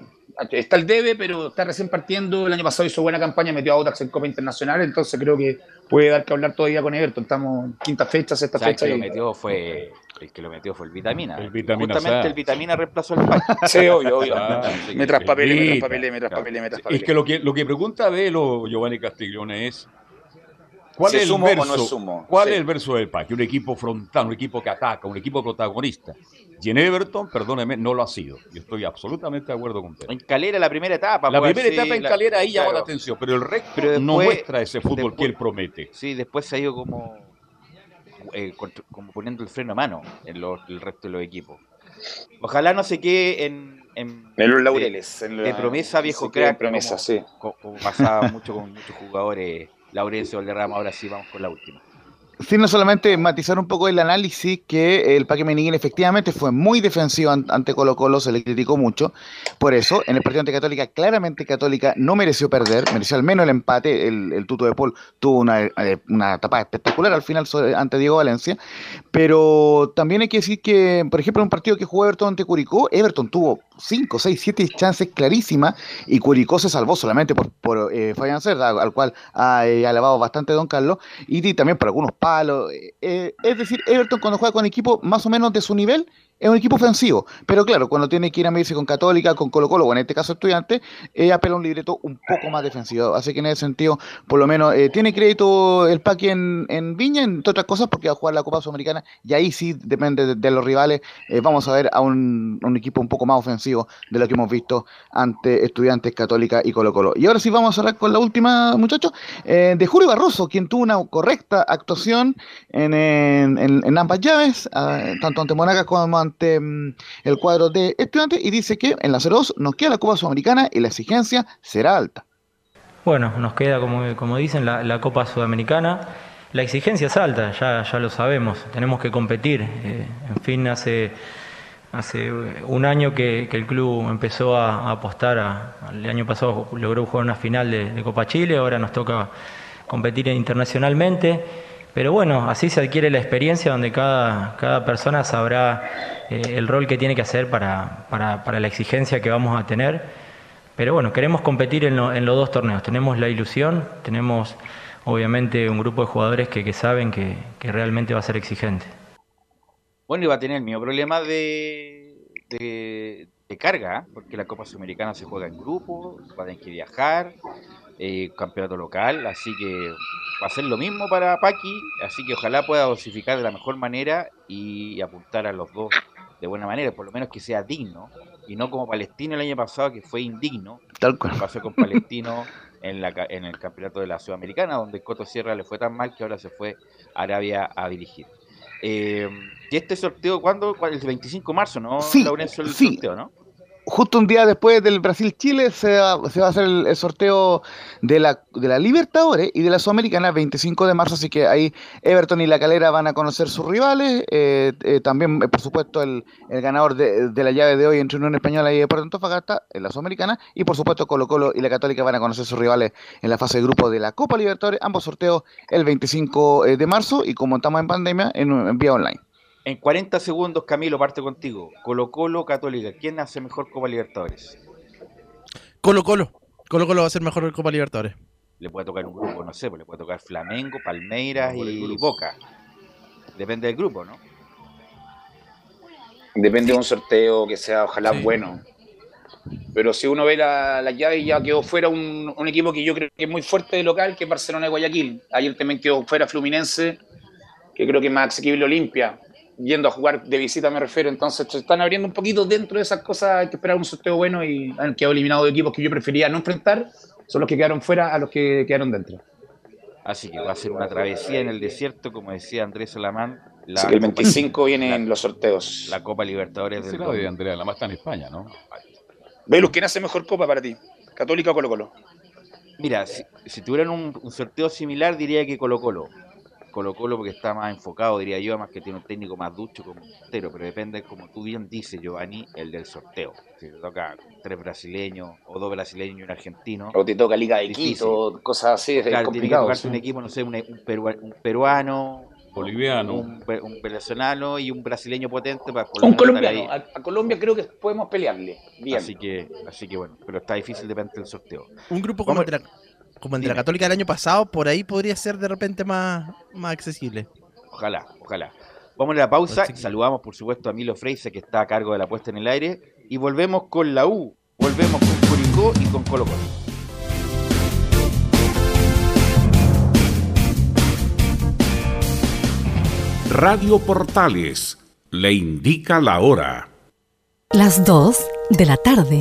está el debe, pero está recién partiendo. El año pasado hizo buena campaña, metió a Audax en Copa Internacional, entonces creo que puede dar que hablar todavía con Everton. Estamos quinta fecha, sexta fecha. El que, lo metió fue, el que lo metió fue el Vitamina. El vitamina Justamente el Vitamina reemplazó el pack. (laughs) Sí, obvio, obvio. Ah, me traspapelé, me traspapelé, me traspapelé, me traspapelé. Es que lo que, lo que pregunta Velo Giovanni Castiglione es ¿Cuál, es el, verso, no ¿cuál es el verso del pack? Un equipo frontal, un equipo que ataca, un equipo protagonista. Y en Everton, perdóneme, no lo ha sido. Yo estoy absolutamente de acuerdo con usted. En Calera, la primera etapa. La primera etapa en Calera ahí llamó la atención, pero el resto no muestra ese fútbol que él promete. Sí, después se ha ido como, eh, como poniendo el freno a mano en el resto de los equipos. Ojalá no se quede en, en, los laureles. De, en promesa, viejo crack. Promesa, sí. como pasaba mucho con muchos jugadores Laurencio Valderrama. Ahora sí vamos con la última. Sí, no solamente matizar un poco el análisis que el Paque Meniguín efectivamente fue muy defensivo ante Colo Colo, se le criticó mucho. Por eso, en el partido ante Católica, claramente Católica no mereció perder, mereció al menos el empate. El, Tuto de Paul tuvo una, eh, una etapa espectacular al final ante Diego Valencia. Pero también hay que decir que, por ejemplo, en un partido que jugó Everton ante Curicó, Everton tuvo 5, 6, 7 chances clarísimas y Curicó se salvó solamente por, por eh, Fabián Cerda, al cual ha eh, alabado bastante Don Carlos, y, también por algunos palos. Eh, es decir, Everton cuando juega con equipo más o menos de su nivel, es un equipo ofensivo, pero claro, cuando tiene que ir a medirse con Católica, con Colo Colo, o en este caso Estudiante, eh, apela un libreto un poco más defensivo. Así que en ese sentido, por lo menos, eh, tiene crédito el Paqui en, Viña, entre otras cosas, porque va a jugar la Copa Sudamericana, y ahí sí depende de, los rivales. Eh, vamos a ver a un, equipo un poco más ofensivo de lo que hemos visto ante Estudiantes, Católica y Colo Colo. Y ahora sí vamos a hablar con la última, muchachos, de Julio Barroso, quien tuvo una correcta actuación en, en, ambas llaves, ah, tanto ante Monagas como ante Mm, el cuadro de estudiantes y dice que en la 02 nos queda la Copa Sudamericana y la exigencia será alta. Bueno, nos queda, como, como dicen, la, Copa Sudamericana. La exigencia es alta, ya, ya lo sabemos, tenemos que competir. Eh, en fin, hace, hace un año que, el club empezó a, apostar, el año pasado logró jugar una final de Copa Chile, ahora nos toca competir internacionalmente. Pero bueno, así se adquiere la experiencia donde cada, cada persona sabrá eh, el rol que tiene que hacer para, para, la exigencia que vamos a tener. Pero bueno, queremos competir en, en, los dos torneos. Tenemos la ilusión, tenemos obviamente un grupo de jugadores que, que saben que, que, realmente va a ser exigente. Bueno, y va a tener el mismo problema de, de, carga, ¿eh? porque la Copa Sudamericana se juega en grupo, va a tener que viajar, eh, campeonato local, así que va a ser lo mismo para Paqui, así que ojalá pueda dosificar de la mejor manera y apuntar a los dos de buena manera, por lo menos que sea digno, y no como Palestino el año pasado que fue indigno, tal cual pasó con Palestino en, la, en el campeonato de la Sudamericana, donde Coto Sierra le fue tan mal que ahora se fue a Arabia a dirigir. Eh, y este sorteo, ¿cuándo? El 25 de marzo, ¿no? Sí, el sí. sorteo, ¿no? Justo un día después del Brasil-Chile se, va, a hacer el, sorteo de la, de la Libertadores y de la Sudamericana 25 de marzo, así que ahí Everton y La Calera van a conocer sus rivales, eh, eh, también eh, por supuesto el, ganador de, la llave de hoy entre Unión Española y Deportes Antofagasta en la Sudamericana y por supuesto Colo Colo y la Católica van a conocer sus rivales en la fase de grupo de la Copa Libertadores, ambos sorteos el 25 de marzo y como estamos en pandemia en vía online. En 40 segundos, Camilo, parte contigo. Colo Colo, Católica. ¿Quién hace mejor Copa Libertadores? Colo Colo. Colo Colo va a ser mejor Copa Libertadores. Le puede tocar un grupo, no sé, pues le puede tocar Flamengo, Palmeiras y Boca. Depende del grupo, ¿no? Depende de un sorteo que sea, ojalá, bueno. Pero si uno ve la, la, llave, ya quedó fuera un, un, equipo que yo creo que es muy fuerte de local, que es Barcelona y Guayaquil. Ayer también quedó fuera Fluminense, que creo que es más asequible Olimpia yendo a jugar de visita me refiero, entonces se están abriendo un poquito dentro de esas cosas, hay que esperar un sorteo bueno y han quedado eliminados de equipos que yo prefería no enfrentar, son los que quedaron fuera a los que quedaron dentro. Así que va a ser una travesía en el desierto, como decía Andrés Salamán, La Así que el Copa- 25 vienen los sorteos. La Copa Libertadores del de Andrea, la más está en España, ¿no? Velus, ¿quién hace mejor copa para ti? ¿Católica o Colo Colo? Mira, si, si tuvieran un, un sorteo similar, diría que Colo Colo. Colo Colo porque está más enfocado, diría yo, además que tiene un técnico más ducho como entero, pero depende, como tú bien dices, Giovanni, el del sorteo. Si te toca tres brasileños o dos brasileños y un argentino. O te toca Liga de. Quito, cosas así, es Claro, tiene que complicado. sí. un equipo, no sé, un, un perua- un peruano, Boliviano. un, un venezolano y un brasileño potente para Un colombiano. ahí. A, a Colombia creo que podemos pelearle. Bien. Así que, así que bueno, pero está difícil depende del sorteo. Un grupo como Vamos- como el de la. Católica del año pasado, por ahí podría ser de repente más, más accesible. Ojalá, ojalá. Vamos a la pausa. Que- Saludamos, por supuesto, a Milo Freise, que está a cargo de la puesta en el aire. Y volvemos con la U. Volvemos con Curicó y con Colo Colo. Radio Portales le indica la hora. Las 2 de la tarde.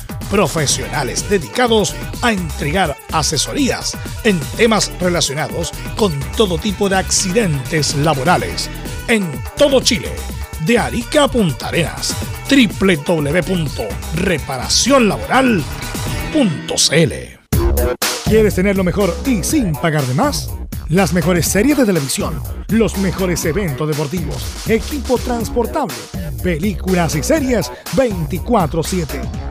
Profesionales dedicados a entregar asesorías en temas relacionados con todo tipo de accidentes laborales. En todo Chile. De Arica a Punta Arenas. www.reparacionlaboral.cl ¿Quieres tener lo mejor y sin pagar de más? Las mejores series de televisión, los mejores eventos deportivos, equipo transportable, películas y series 24/7.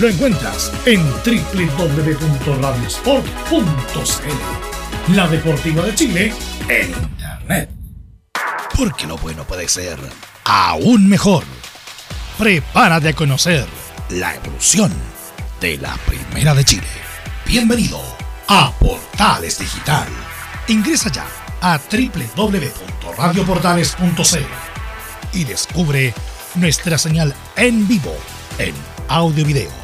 lo encuentras en www.radiosport.cl. La Deportiva de Chile en Internet. Porque lo bueno puede ser aún mejor. Prepárate a conocer la evolución de la Primera de Chile. Bienvenido a Portales Digital. Ingresa ya a www.radioportales.cl y descubre nuestra señal en vivo en audio video,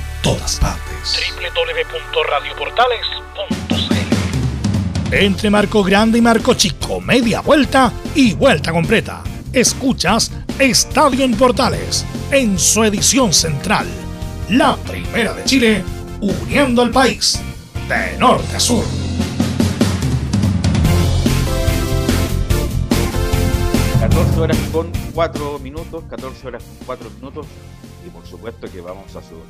todas partes. www.radioportales.cl Entre Marco Grande y Marco Chico, media vuelta y vuelta completa. Escuchas Estadio en Portales en su edición central. La primera de Chile, uniendo al país de norte a sur. 14 horas con 4 minutos, 14 horas con 4 minutos. Supuesto que vamos a, su-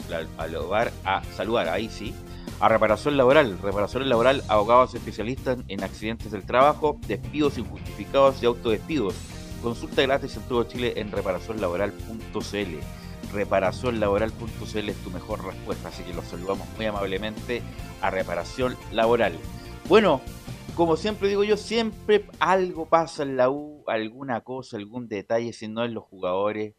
a, a saludar, ahí sí, a reparación laboral. Reparación laboral, abogados especialistas en accidentes del trabajo, despidos injustificados y autodespidos. Consulta gratis en todo Chile en reparacionlaboral.cl. Reparacionlaboral.cl es tu mejor respuesta, así que los saludamos muy amablemente a Reparación Laboral. Bueno, como siempre digo yo, siempre algo pasa en la U, alguna cosa, algún detalle, si no en los jugadores,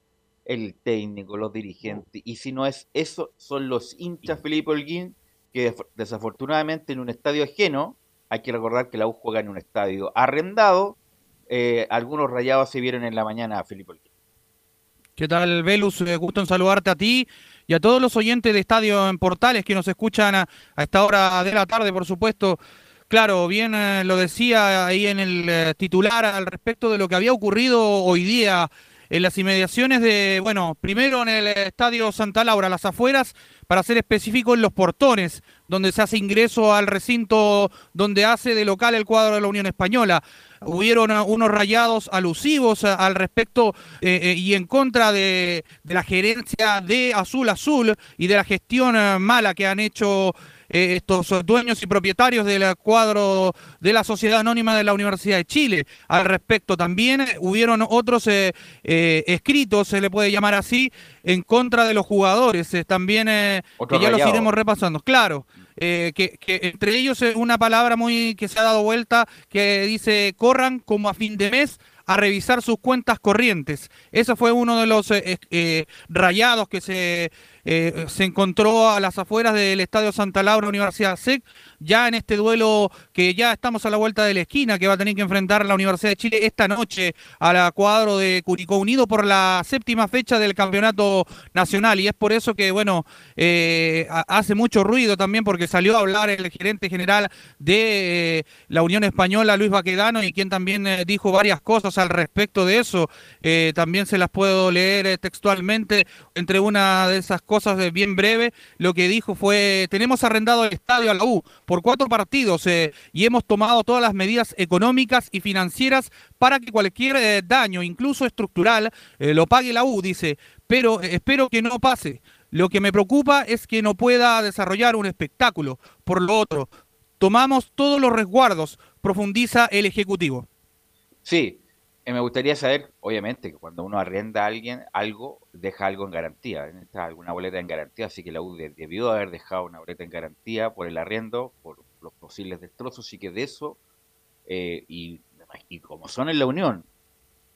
el técnico, los dirigentes. Y si no es eso, son los hinchas Felipe Holguín, que desafortunadamente en un estadio ajeno, hay que recordar que la U juega en un estadio arrendado, eh, algunos rayados se vieron en la mañana a Felipe Holguín. ¿Qué tal, Velus? Eh, gusto en saludarte a ti y a todos los oyentes de Estadio en Portales que nos escuchan a, a esta hora de la tarde, por supuesto. Claro, bien eh, lo decía ahí en el eh, titular al respecto de lo que había ocurrido hoy día en las inmediaciones de, bueno, primero en el Estadio Santa Laura, las afueras, para ser específico en los portones, donde se hace ingreso al recinto donde hace de local el cuadro de la Unión Española. Hubieron eh, unos rayados alusivos eh, al respecto eh, eh, y en contra de, la gerencia de Azul Azul y de la gestión eh, mala que han hecho eh, estos dueños y propietarios del cuadro de la Sociedad Anónima de la Universidad de Chile. Al respecto también eh, hubieron otros eh, eh, escritos, se le puede llamar así, en contra de los jugadores. también que ya los iremos repasando. Claro, eh, que, que entre ellos eh, una palabra muy que se ha dado vuelta que dice corran como a fin de mes a revisar sus cuentas corrientes. Ese fue uno de los eh, eh, rayados que se, eh, se encontró a las afueras del Estadio Santa Laura Universidad SEC, ya en este duelo que ya estamos a la vuelta de la esquina, que va a tener que enfrentar la Universidad de Chile esta noche a la cuadro de Curicó Unido por la séptima fecha del campeonato nacional. Y es por eso que, bueno, eh, ha- hace mucho ruido también porque salió a hablar el gerente general de eh, la Unión Española, Luis Baquedano, y quien también eh, dijo varias cosas al respecto de eso. También se las puedo leer textualmente. Entre una de esas cosas bien breve, lo que dijo fue, tenemos arrendado el estadio a la U por cuatro partidos eh, y hemos tomado todas las medidas económicas y financieras para que cualquier eh, daño, incluso estructural, eh, lo pague la U, dice, pero espero que no pase. Lo que me preocupa es que no pueda desarrollar un espectáculo. Por lo otro, tomamos todos los resguardos, profundiza el Ejecutivo. Sí, me gustaría saber, obviamente, que cuando uno arrienda a alguien algo, deja algo en garantía. En esta alguna boleta en garantía, así que la U de- debió haber dejado una boleta en garantía por el arriendo, por los posibles destrozos, y que de eso, eh, y, y como son en la Unión,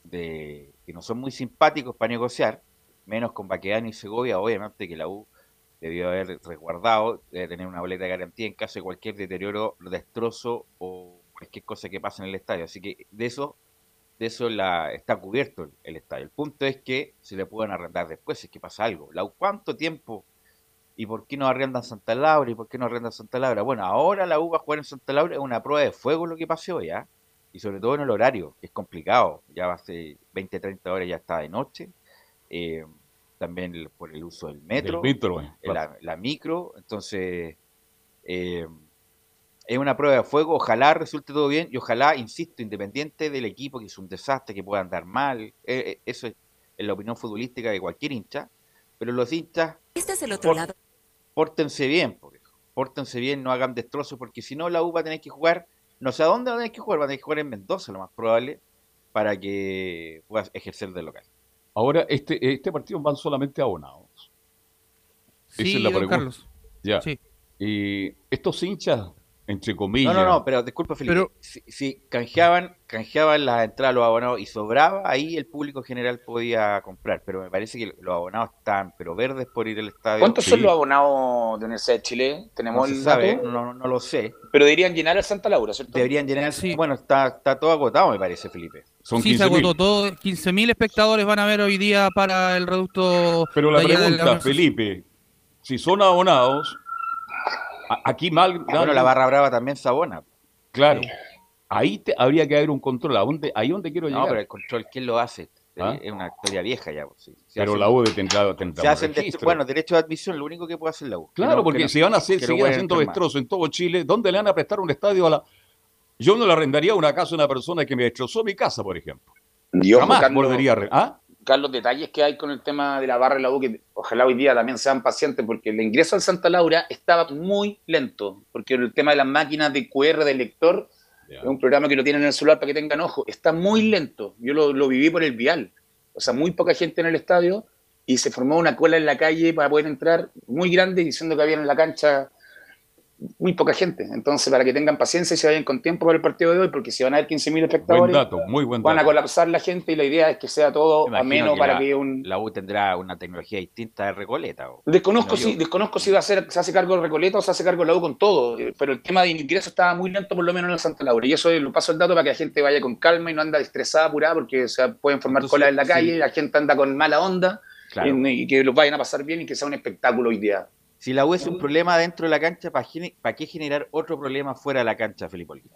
de que no son muy simpáticos para negociar, menos con Baquedano y Segovia, obviamente que la U debió haber resguardado, debe tener una boleta de garantía en caso de cualquier deterioro, destrozo o cualquier cosa que pase en el estadio. Así que de eso, de eso la, está cubierto el, el estadio. El punto es que se le pueden arrendar después si es que pasa algo. La ¿cuánto tiempo? ¿Y por qué no arrendan Santa Laura? ¿Y por qué no arrendan Santa Laura? Bueno, ahora la U va a jugar en Santa Laura, es una prueba de fuego lo que pasó ya. Y sobre todo en el horario, que es complicado. Ya va a ser 20, 30 horas, ya está de noche. Eh, también el- por el uso del metro, Del metro, eh, la, la micro. Entonces, eh, es una prueba de fuego. Ojalá resulte todo bien y ojalá, insisto, independiente del equipo, que es un desastre, que pueda andar mal. eh, eh, eso es en la opinión futbolística de cualquier hincha. Pero los hinchas Este es el otro Por- lado. pórtense bien, por hijo. pórtense bien, no hagan destrozos, porque si no la U va a tener que jugar, no sé a dónde va a tener que jugar, va a tener que jugar en Mendoza, lo más probable, para que pueda ejercer de local. Ahora, este, este partido van solamente abonados. Esa Sí, es la don pregunta. Carlos. Ya. Sí. Y estos hinchas, entre No, comillas. no, no, pero disculpa, Felipe. Pero- si, si canjeaban, canjeaban las entradas los abonados y sobraba, ahí el público general podía comprar. Pero me parece que los abonados están, pero verdes por ir al estadio. ¿Cuántos Sí. son los abonados de Universidad de Chile? No Tenemos se el sabe, dato, no, no lo sé. pero deberían llenar el Santa Laura, ¿cierto? Deberían llenar. Bueno, está, está todo agotado, me parece, Felipe. Son sí, se 15.000. agotó todo. 15.000 espectadores van a ver hoy día para el reducto. Pero la pregunta, Felipe, si son abonados, aquí mal. Bueno, la barra brava también se abona. Claro. Ahí te- habría que haber un control. ¿A dónde, ahí donde quiero No, llegar. pero el control, ¿quién lo hace? ¿Ah? Es una historia vieja ya. pues, sí. Se Pero hacen- la U tendrá, tendrá se un hacen destro- registro. bueno, derecho de admisión, lo único que puede hacer la U. Claro, no- porque que no- si van a hacer, no seguir haciendo destrozos en todo Chile, ¿dónde le van a prestar un estadio a la... Yo no le arrendaría una casa a una persona que me destrozó mi casa, por ejemplo. Y ojo, Jamás Carlos, volvería ¿Ah? Carlos, detalles que hay con el tema de la barra de la U, que ojalá hoy día también sean pacientes, porque el ingreso al Santa Laura estaba muy lento, porque el tema de las máquinas de QR del lector es un programa que lo tienen en el celular para que tengan ojo, está muy lento. Yo lo, lo viví por el vial, o sea, muy poca gente en el estadio y se formó una cola en la calle para poder entrar muy grande, diciendo que había en la cancha muy poca gente. Entonces, para que tengan paciencia y se vayan con tiempo para el partido de hoy, porque si van a haber 15.000 Buen espectadores, dato, muy buen van a colapsar la gente y la idea es que sea todo ameno que para la, que un... la U tendrá una tecnología distinta de Recoleta. o- Desconozco si, yo. desconozco si va a ser, se hace cargo de Recoleta o se hace cargo de la U con todo, eh, pero el tema de ingreso estaba muy lento, por lo menos en el Santa Laura. Y eso lo paso el dato para que la gente vaya con calma y no anda estresada, apurada, porque se pueden formar Entonces, colas en la sí. calle, la gente anda con mala onda, Claro. y, y que los vayan a pasar bien y que sea un espectáculo hoy día. Si la U es un problema dentro de la cancha, ¿para qué generar otro problema fuera de la cancha, Felipe Olguín?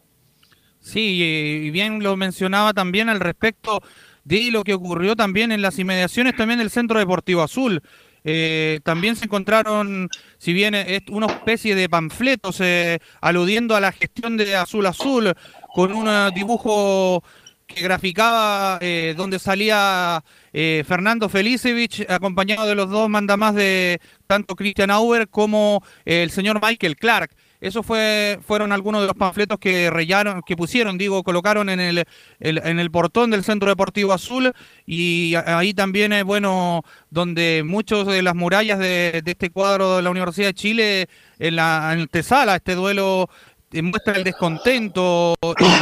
Sí, y bien lo mencionaba también al respecto de lo que ocurrió también en las inmediaciones también del Centro Deportivo Azul. Eh, también se encontraron, si bien es una especie de panfletos eh, aludiendo a la gestión de Azul Azul, con un dibujo que graficaba eh, donde salía eh, Fernando Felicevich acompañado de los dos mandamás de tanto Christian Auer como eh, el señor Michael Clark. Eso fue, fueron algunos de los panfletos que rellaron, que pusieron, digo, colocaron en el, en el portón del Centro Deportivo Azul y ahí también es bueno donde muchos de las murallas de, de este cuadro de la Universidad de Chile en la antesala, este duelo muestra el descontento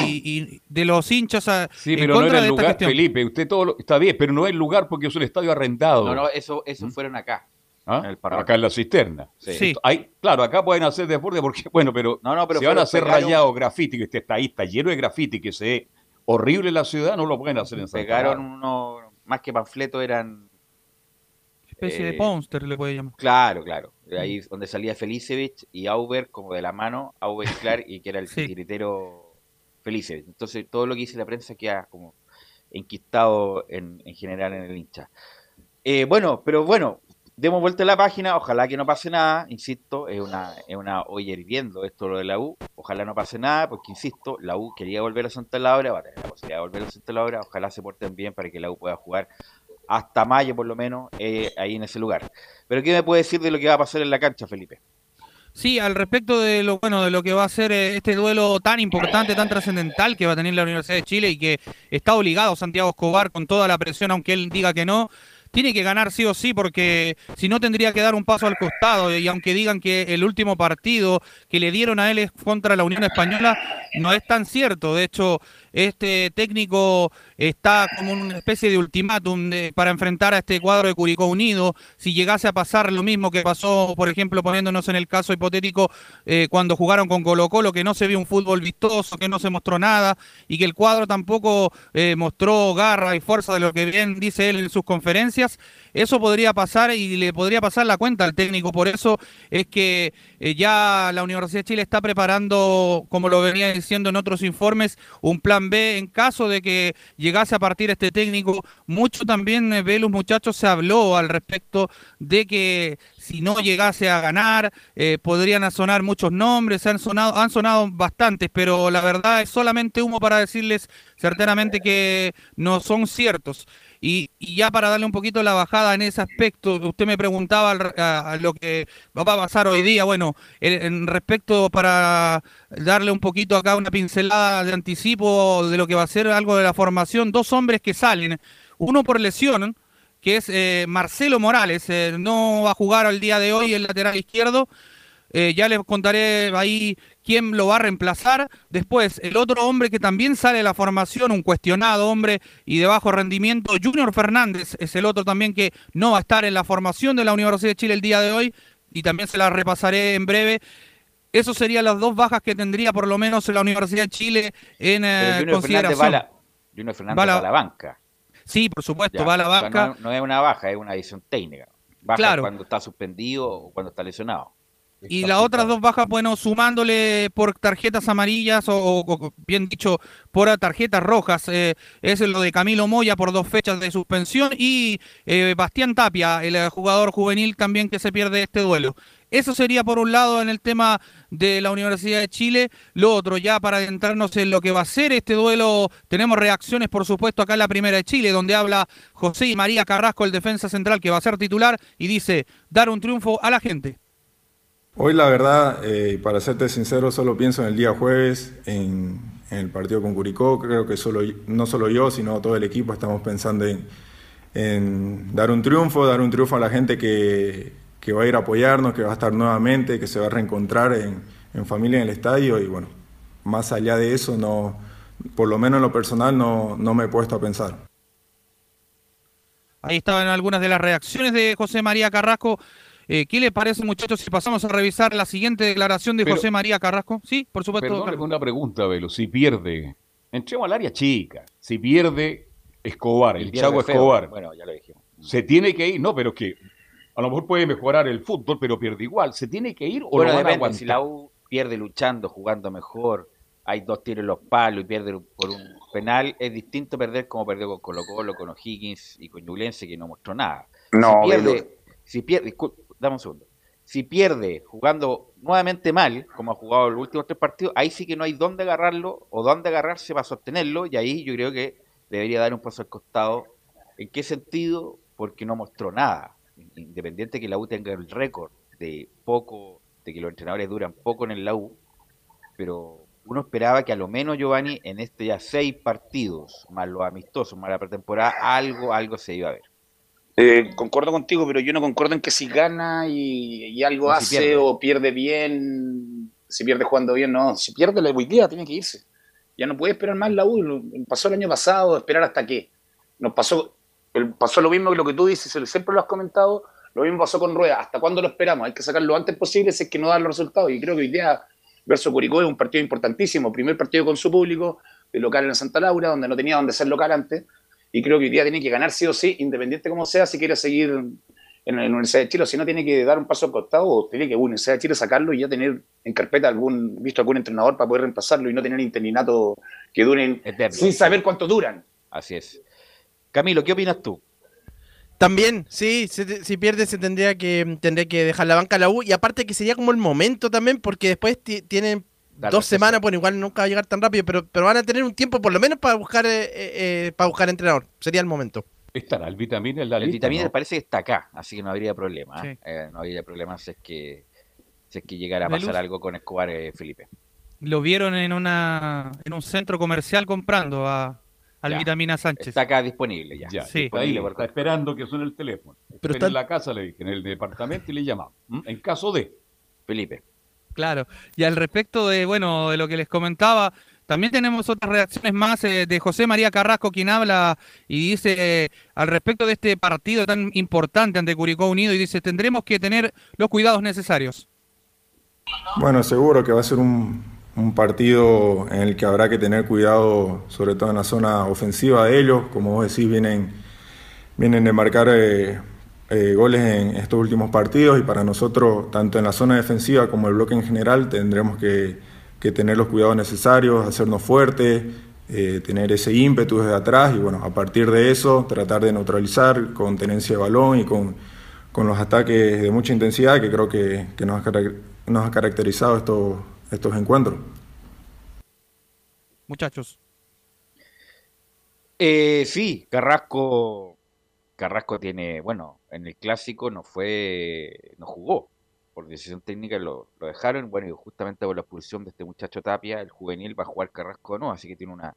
y, y de los hinchas a- Sí, en pero no contra era el de esta lugar, gestión. Felipe. Usted todo lo- está bien, pero no es el lugar porque es un estadio arrendado. No, no, eso, eso fueron acá. ¿Ah? en el. Acá en la cisterna. Sí. Sí. Ahí, claro, acá pueden hacer deporte porque, (laughs) bueno, pero, No, no, pero si van a hacer pegaron- rayados graffiti, que este está ahí, está lleno de graffiti, que se ve horrible la ciudad, no lo pueden hacer en Santa Pegaron unos, más que panfletos, eran especie de eh, póster le puede llamar. Claro, claro. Ahí donde salía Felicevich y Auber como de la mano, Auber Clark, y que era el (laughs) Sí. tiritero Felicevich. Entonces todo lo que dice la prensa queda como enquistado en, en general en el hincha. Eh, bueno, pero bueno, demos vuelta a la página, ojalá que no pase nada, insisto, es una, es una olla hirviendo esto lo de la U, ojalá no pase nada, porque insisto, la U quería volver a Santa Laura, va a tener la posibilidad de volver a Santa Laura, ojalá se porten bien para que la U pueda jugar hasta mayo por lo menos eh, ahí en ese lugar. Pero ¿qué me puede decir de lo que va a pasar en la cancha, Felipe? Sí, al respecto de lo bueno de lo que va a ser eh, este duelo tan importante, tan trascendental que va a tener la Universidad de Chile y que está obligado Santiago Escobar con toda la presión, aunque él diga que no, tiene que ganar sí o sí porque si no tendría que dar un paso al costado y aunque digan que el último partido que le dieron a él es contra la Unión Española, no es tan cierto. De hecho, este técnico está como una especie de ultimátum de- para enfrentar a este cuadro de Curicó Unido. Si llegase a pasar lo mismo que pasó, por ejemplo, poniéndonos en el caso hipotético, eh, cuando jugaron con Colo Colo, que no se vio un fútbol vistoso, que no se mostró nada y que el cuadro tampoco eh, mostró garra y fuerza de lo que bien dice él en sus conferencias, eso podría pasar y le podría pasar la cuenta al técnico. Por eso es que eh, ya la Universidad de Chile está preparando, como lo venía diciendo en otros informes, un plan B en caso de que llegase a partir este técnico. Mucho también, eh, Velus, muchachos, se habló al respecto de que si no llegase a ganar, eh, podrían sonar muchos nombres, han sonado, han sonado bastantes, pero la verdad es solamente humo para decirles certeramente que no son ciertos. Y, ya para darle un poquito la bajada en ese aspecto, usted me preguntaba a, lo que va a pasar hoy día. Bueno, en, en respecto para darle un poquito acá una pincelada de anticipo de lo que va a ser algo de la formación, dos hombres que salen, uno por lesión, que es eh, Marcelo Morales, eh, no va a jugar al día de hoy el lateral izquierdo. Eh, ya les contaré ahí quién lo va a reemplazar. Después, el otro hombre que también sale de la formación, un cuestionado hombre y de bajo rendimiento, Junior Fernández, es el otro también que no va a estar en la formación de la Universidad de Chile el día de hoy y también se la repasaré en breve. Eso serían las dos bajas que tendría por lo menos la Universidad de Chile en eh, Junior Fernández consideración. va a la, Junior Fernández Va a la- va a la banca. Sí, por supuesto, Ya, va a la o sea, banca. no, no es una baja, es una edición técnica. Baja Claro. cuando está suspendido o cuando está lesionado. Y las otras dos bajas, bueno, sumándole por tarjetas amarillas o, bien dicho, por tarjetas rojas, eh, es lo de Camilo Moya por dos fechas de suspensión y eh, Bastián Tapia, el eh, jugador juvenil también que se pierde este duelo. Eso sería por un lado en el tema de la Universidad de Chile. Lo otro, ya para adentrarnos en lo que va a ser este duelo, tenemos reacciones, por supuesto, acá en la Primera de Chile, donde habla José y María Carrasco, el defensa central, que va a ser titular, y dice, dar un triunfo a la gente. Hoy la verdad, eh, para serte sincero, solo pienso en el día jueves, en, el partido con Curicó. Creo que solo, no solo yo, sino todo el equipo estamos pensando en, en dar un triunfo, dar un triunfo a la gente que, que va a ir a apoyarnos, que va a estar nuevamente, que se va a reencontrar en, en familia en el estadio y bueno, más allá de eso, no, por lo menos en lo personal no, no me he puesto a pensar. Ahí estaban algunas de las reacciones de José María Carrasco. Eh, ¿Qué le parece, muchachos, si pasamos a revisar la siguiente declaración de Pero- José María Carrasco? Sí, por supuesto. Carlos. una pregunta, Velo. Si pierde, entremos al área chica. Si pierde Escobar, el pierde Chago feo. Escobar, Bueno, ya lo dijimos. se tiene que ir. No, pero es que a lo mejor puede mejorar el fútbol, pero pierde igual. ¿Se tiene que ir o Bueno, lo van a depende. aguantar? Si la U pierde luchando, jugando mejor, hay dos tiros en los palos y pierde por un penal, es distinto perder como perdió con Colo Colo, con O'Higgins y con Ñublense, que no mostró nada. No, si pierde, si pierde, dame un segundo. Si pierde jugando nuevamente mal, como ha jugado los últimos tres partidos, ahí sí que no hay dónde agarrarlo o dónde agarrarse para sostenerlo, y ahí yo creo que debería dar un paso al costado. ¿En qué sentido? Porque no mostró nada. Independiente que la U tenga el récord de poco, de que los entrenadores duran poco en el la U, pero uno esperaba que a lo menos Giovanni en este ya seis partidos, más los amistosos, más la pretemporada, algo, algo se iba a ver. Eh, concuerdo contigo, pero yo no concuerdo en que si gana y, y algo No, hace pierde. o pierde bien, si pierde jugando bien, no. Si pierde la día tiene que irse. Ya no puede esperar más la U. Pasó el año pasado, esperar hasta qué. Nos pasó, pasó lo mismo que lo que tú dices, siempre lo has comentado, lo mismo pasó con Rueda. ¿Hasta cuándo lo esperamos? Hay que sacarlo lo antes posible si es que no dan los resultados. Y creo que hoy día versus Curicó es un partido importantísimo. Primer partido con su público, de local en Santa Laura, donde no tenía donde ser local antes. Y creo que hoy día tiene que ganar sí o sí, independiente como sea, si quiere seguir en la Universidad de Chile, o si no tiene que dar un paso al costado, o tiene que Universidad de Chile sacarlo y ya tener en carpeta algún, visto algún entrenador para poder reemplazarlo y no tener interinato que duren Eterno. sin saber cuánto duran. Así es. Camilo, ¿qué opinas tú? También, sí, si, si pierde se tendría que tendría que dejar la banca a la U y aparte que sería como el momento también porque después ti- tienen Dos semanas, bueno, igual nunca va a llegar tan rápido, pero, pero van a tener un tiempo por lo menos para buscar eh, eh, eh, para buscar entrenador. Sería el momento. Estará el vitamina en la El lista, vitamina ¿no? parece que está acá, así que no habría problema. ¿eh? Sí. Eh, no habría problema si es que si es que llegara a pasar algo con Escobar, eh, Felipe. Lo vieron en una en un centro comercial comprando a, al Ya. Vitamina Sánchez. Está acá disponible ya. Ya, Sí. está ahí, Disponible por- está esperando que suene el teléfono. Pero está- en la casa le dije, en el departamento y le llamamos. ¿m? En caso de. Felipe. Claro. Y al respecto de, bueno, de lo que les comentaba, también tenemos otras reacciones más eh, de José María Carrasco, quien habla y dice eh, al respecto de este partido tan importante ante Curicó Unido y dice, tendremos que tener los cuidados necesarios. Bueno, seguro que va a ser un, partido en el que habrá que tener cuidado, sobre todo en la zona ofensiva de ellos. Como vos decís, vienen, vienen de marcar eh, eh, goles en estos últimos partidos y para nosotros, tanto en la zona defensiva como el bloque en general, tendremos que, que tener los cuidados necesarios, hacernos fuertes, eh, tener ese ímpetu desde atrás y bueno, a partir de eso tratar de neutralizar con tenencia de balón y con, con los ataques de mucha intensidad que creo que, que nos, ha, carac- nos ha caracterizado estos, estos encuentros. Muchachos. Eh, sí, Carrasco. Carrasco tiene, bueno, en el clásico no fue, no jugó por decisión técnica, lo, dejaron, bueno, y justamente por la expulsión de este muchacho Tapia, el juvenil va a jugar Carrasco no, así que tiene una,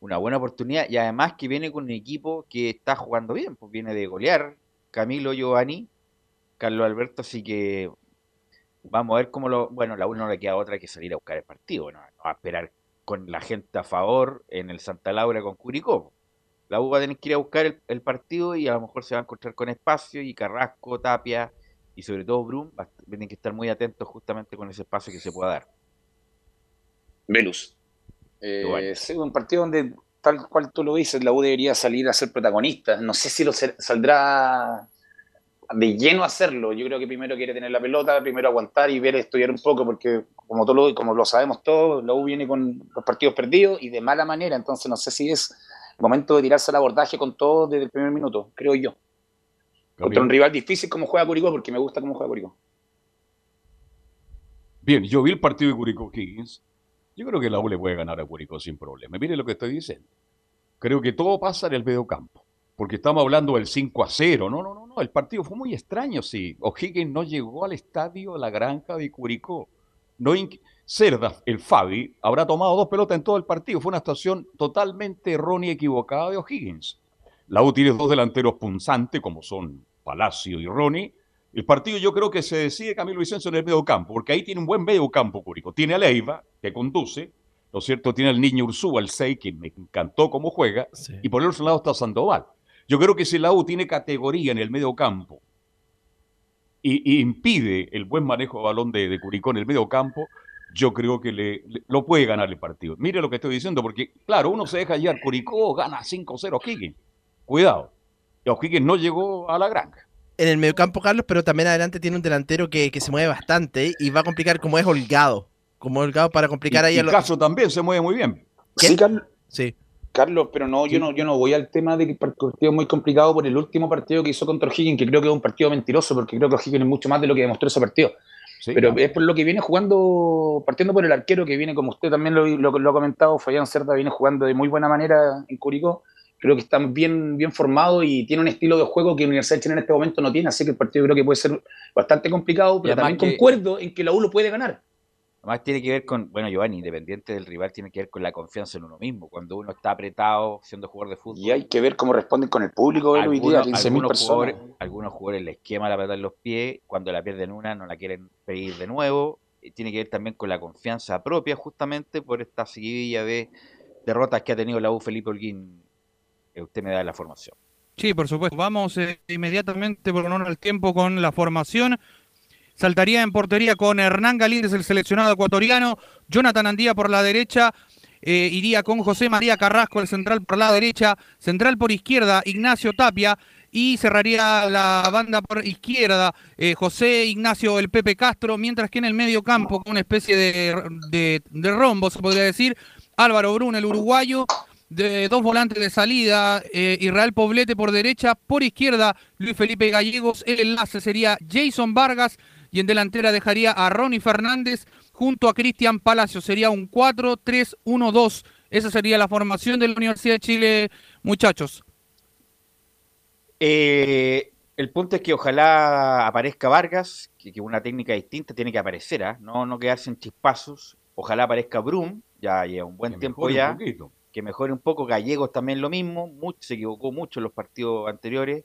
una buena oportunidad y además que viene con un equipo que está jugando bien, pues viene de golear Camilo Giovanni, Carlos Alberto, así que vamos a ver cómo lo, bueno, la uno no le queda otra que salir a buscar el partido, no, no a esperar con la gente a favor en el Santa Laura con Curicó. La U va a tener que ir a buscar el, el partido y a lo mejor se va a encontrar con espacio y Carrasco, Tapia y sobre todo Brum va tienen que estar muy atentos justamente con ese espacio que se pueda dar. Velus. Eh, sí, un partido donde, tal cual tú lo dices, la U debería salir a ser protagonista. No sé si lo ser- saldrá de lleno a hacerlo. Yo creo que primero quiere tener la pelota, primero aguantar y ver, estudiar un poco, porque como, todo lo, como lo sabemos todos, la U viene con los partidos perdidos y de mala manera. Entonces no sé si es momento de tirarse al abordaje con todo desde el primer minuto, creo yo. Contra un rival difícil como juega Curicó, porque me gusta cómo juega Curicó. Bien, yo vi el partido de Curicó Higgins. Yo creo que la U le puede ganar a Curicó sin problema. Mire lo que estoy diciendo. Creo que todo pasa en el medio campo. Porque estamos hablando del 5 a 0. No, no, no, no. El partido fue muy extraño, sí. O'Higgins no llegó al estadio La Granja de Curicó. No Cerda, el Fabi, habrá tomado dos pelotas en todo el partido. Fue una actuación totalmente errónea y equivocada de O'Higgins. La U tiene dos delanteros punzantes, como son Palacio y Ronnie, El partido yo creo que se decide Camilo Vicencio en el medio campo, porque ahí tiene un buen medio campo Curicó. Tiene a Leiva, que conduce, ¿no es cierto? Tiene al niño Ursúa, el 6, que me encantó cómo juega, y por el otro lado está Sandoval. Yo creo que si la U tiene categoría en el medio campo y, y impide el buen manejo de balón de, de Curicó en el medio campo, yo creo que le, le- lo puede ganar el partido. Mire lo que estoy diciendo, porque claro, uno se deja llevar, Curicó gana 5-0 O'Higgins. Cuidado. Y O'Higgins no llegó a la granja. En el mediocampo, Carlos, pero también adelante tiene un delantero que, que se mueve bastante y va a complicar como es Holgado. Como Holgado para complicar Y- ahí y a los. Castro también se mueve muy bien. Sí, Carlos. Sí. Carlos, pero no, yo no, yo no voy al tema de que el partido es muy complicado por el último partido que hizo contra O'Higgins, que creo que es un partido mentiroso, porque creo que O'Higgins es mucho más de lo que demostró ese partido. Pero claro. es por lo que viene jugando, partiendo por el arquero que viene, como usted también lo, lo- lo ha comentado, Fabián Cerda viene jugando de muy buena manera en Curicó. Creo que está bien, bien formado y tiene un estilo de juego que Universidad de Chile en este momento no tiene, así que el partido creo que puede ser bastante complicado, pero también que- concuerdo en que la U lo puede ganar. Además tiene que ver con, bueno, Giovanni, independiente del rival, tiene que ver con la confianza en uno mismo. Cuando uno está apretado siendo jugador de fútbol. Y hay que ver cómo responden con el público, Velo, hoy día, 15.000 algunos personas. jugadores, algunos jugadores les quema la pelota en los pies, cuando la pierden una no la quieren pedir de nuevo. Y tiene que ver también con la confianza propia, justamente por esta seguidilla de derrotas que ha tenido la U Felipe Holguín. que usted me da la formación. Sí, por supuesto. Vamos eh, inmediatamente por honor al tiempo con la formación. Saltaría en portería con Hernán Galíndez, el seleccionado ecuatoriano. Jonathan Andía por la derecha. eh, iría con José María Carrasco, el central por la derecha. Central por izquierda, Ignacio Tapia. Y cerraría la banda por izquierda eh, José Ignacio el Pepe Castro. Mientras que en el medio campo, con una especie de, de, rombo, se podría decir, Álvaro Brun, el uruguayo de dos volantes de salida, eh, Israel Poblete por derecha, por izquierda Luis Felipe Gallegos, el enlace sería Jason Vargas y en delantera dejaría a Ronnie Fernández junto a Cristian Palacio, sería un 4-3-1-2. Esa sería la formación de la Universidad de Chile, muchachos. Eh, el punto es que ojalá aparezca Vargas, que, que una técnica distinta tiene que aparecer, ¿ah? no, no quedarse en chispazos. Ojalá aparezca Brum, ya lleva un buen Que tiempo un ya. que mejore un poco. Gallegos también lo mismo, mucho, se equivocó mucho en los partidos anteriores.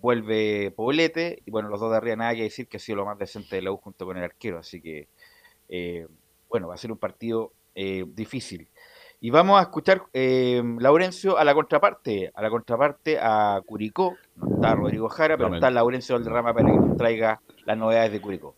Vuelve Poblete, y bueno, los dos de arriba nada que decir que ha sido lo más decente de la U junto con el arquero. Así que, eh, bueno, va a ser un partido eh, difícil. Y vamos a escuchar, eh, Laurencio, a la contraparte, a la contraparte a Curicó. No está Rodrigo Jara, pero está Laurencio Valderrama para que nos traiga las novedades de Curicó.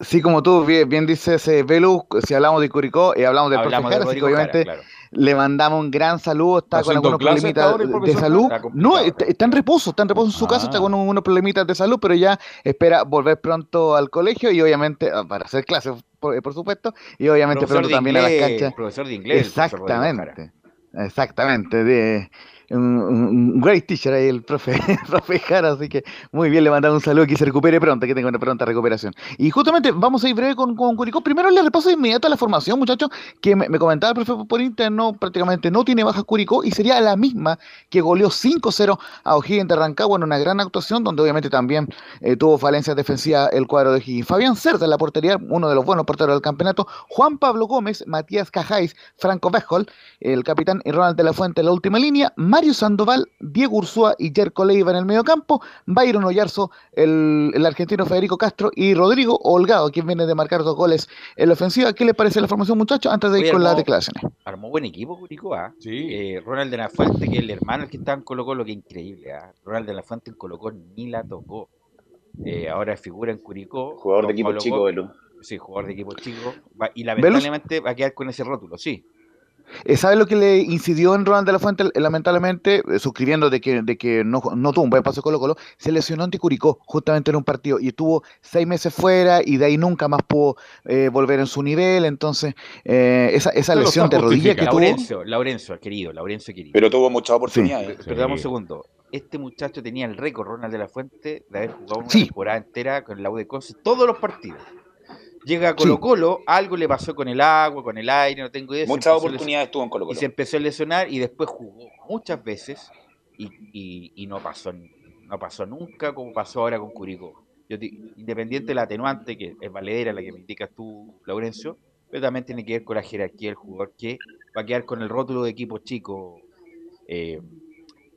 Sí, como tú bien, bien dices, eh, Velu, si hablamos de Curicó y hablamos del Hablamos de Jara, así que Rodrigo Jara, obviamente claro. Le mandamos un gran saludo, está ¿Está con algunos problemitas de salud. No, está, está en reposo, está en reposo en su casa, está Ah. con un- unos problemitas de salud, pero ya espera volver pronto al colegio y obviamente ah, para hacer clases, por, por supuesto, y obviamente Profesor pronto también a las canchas. profesor de inglés. Exactamente. Exactamente, de, un, great teacher ahí el profe, (laughs) el Jara, así que muy bien, le mandamos un saludo que se recupere pronto, que tenga una pronta recuperación. Y justamente vamos a ir breve con, con Curicó. Primero le repaso de inmediato la formación, muchachos, que me, me comentaba el profe por interno, prácticamente no tiene baja Curicó y sería la misma que goleó 5-0 a O'Higgins de Rancagua en una gran actuación, donde obviamente también eh, tuvo falencias defensivas el cuadro de O'Higgins. Fabián Cerda en la portería, uno de los buenos porteros del campeonato, Juan Pablo Gómez, Matías Cajáis, Franco Bejol, el capitán y Ronald de la Fuente en la última línea, Mario Sandoval, Diego Ursúa y Jerko Leiva en el medio campo, Byron Oyarzo, el, el argentino Federico Castro y Rodrigo Holgado, quien viene de marcar dos goles en la ofensiva. ¿Qué les parece la formación, muchachos? Antes de ir Oye, con las declaraciones. Armó buen equipo Curicó, ¿ah? Eh, Ronald de la Fuente, que es el hermano el que está en Colo Colo, que increíble, ¿ah? Ronald de la Fuente en Colo Colo ni la tocó. Eh, ahora figura en Curicó. Jugador de equipo Colo chico. Velu. Sí, jugador de equipo chico. Y lamentablemente va a quedar con ese rótulo, sí. Eh, ¿Sabe lo que le incidió en Ronald de la Fuente? Lamentablemente, eh, suscribiendo de que, de que no, no tuvo un buen paso Colo Colo, se lesionó ante Curicó justamente en un partido y estuvo seis meses fuera y de ahí nunca más pudo eh, volver en su nivel. Entonces, eh, esa, esa lesión de rodilla que tuvo. Laurencio, Laurencio, querido, Laurencio querido. Pero tuvo muchas oportunidades. Pero, pero dame un segundo. Este muchacho tenía el récord, Ronald de la Fuente, de haber jugado una Sí. temporada entera con la U de Conce, todos los partidos. Llega a Colo Colo, algo le pasó con el agua, con el aire, no tengo idea. Muchas oportunidades lesionar- tuvo en Colo Y Colo. se empezó a lesionar y después jugó muchas veces y, y- y no pasó no pasó nunca como pasó ahora con Curicó. Yo te- independiente de la atenuante, que es valedera la que me indicas tú, Laurencio, pero también tiene que ver con la jerarquía del jugador que va a quedar con el rótulo de equipo chico. eh,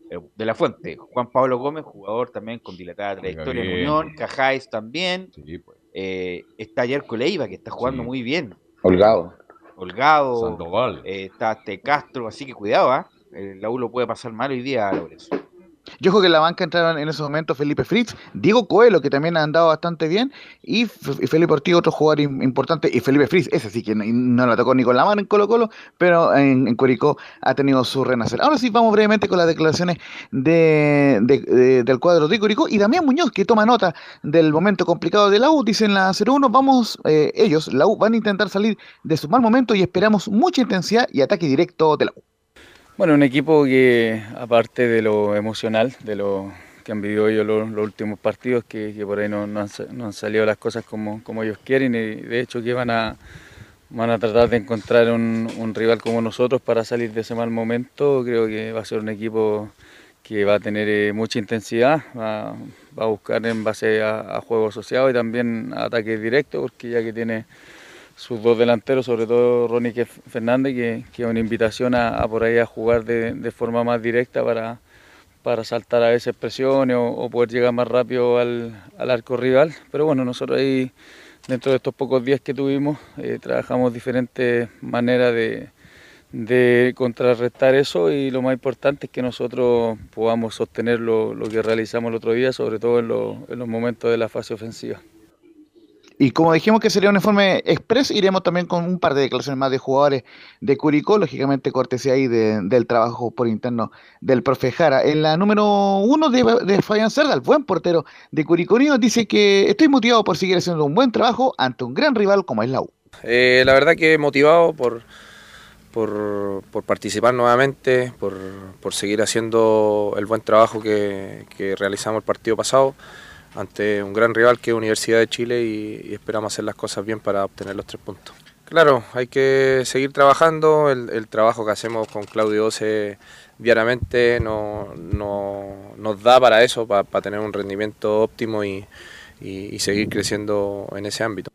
eh, de la Fuente. Juan Pablo Gómez, jugador también con dilatada trayectoria en. Unión. Cajáez también. Sí, pues. Eh, está Yerko Leiva, que está jugando Sí. muy bien. Holgado. Holgado. Sandoval. eh, está Te Castro, así que cuidado, ¿ah? El La U lo puede pasar mal hoy día, Lorenzo. Yo creo que en la banca entraron en esos momentos Felipe Fritz, Diego Coelho, que también ha andado bastante bien, y, Felipe Ortiz, otro jugador im- importante, y Felipe Fritz, ese sí que no, no lo tocó ni con la mano en Colo Colo, pero en, en Curicó ha tenido su renacer. Ahora sí, vamos brevemente con las declaraciones de, de- de- del cuadro de Curicó, y Damián Muñoz, que toma nota del momento complicado de la U, dice en la 0-1, vamos, eh, ellos, la U, van a intentar salir de su mal momento y esperamos mucha intensidad y ataque directo de la U. Bueno, un equipo que aparte de lo emocional, de lo que han vivido ellos los, últimos partidos, que, por ahí no, han, no han salido las cosas como, como ellos quieren y de hecho que van a, van a tratar de encontrar un, rival como nosotros para salir de ese mal momento. Creo que va a ser un equipo que va a tener eh, mucha intensidad, va, va a buscar en base a, a juego asociado y también a ataques directos, porque ya que tiene sus dos delanteros, sobre todo Ronnie Fernández, que, es una invitación a, por ahí a jugar de, forma más directa para, para saltar a veces presiones o, poder llegar más rápido al, arco rival. Pero bueno, nosotros ahí, dentro de estos pocos días que tuvimos, eh, trabajamos diferentes maneras de, de contrarrestar eso y lo más importante es que nosotros podamos sostener lo, lo que realizamos el otro día, sobre todo en, lo- en los momentos de la fase ofensiva. Y como dijimos que sería un informe express, iremos también con un par de declaraciones más de jugadores de Curicó, lógicamente cortesía ahí de- del trabajo por interno del profe Jara. En la número uno de, de Fabián Cerda, el buen portero de Curicó dice que estoy motivado por seguir haciendo un buen trabajo ante un gran rival como es la U. Eh, la verdad que motivado por, por, por participar nuevamente, por, por seguir haciendo el buen trabajo que, que realizamos el partido pasado ante un gran rival que es Universidad de Chile y, esperamos hacer las cosas bien para obtener los tres puntos. Claro, hay que seguir trabajando, el, trabajo que hacemos con Claudio Ose diariamente no, no- nos da para eso, para, tener un rendimiento óptimo y- y seguir creciendo en ese ámbito.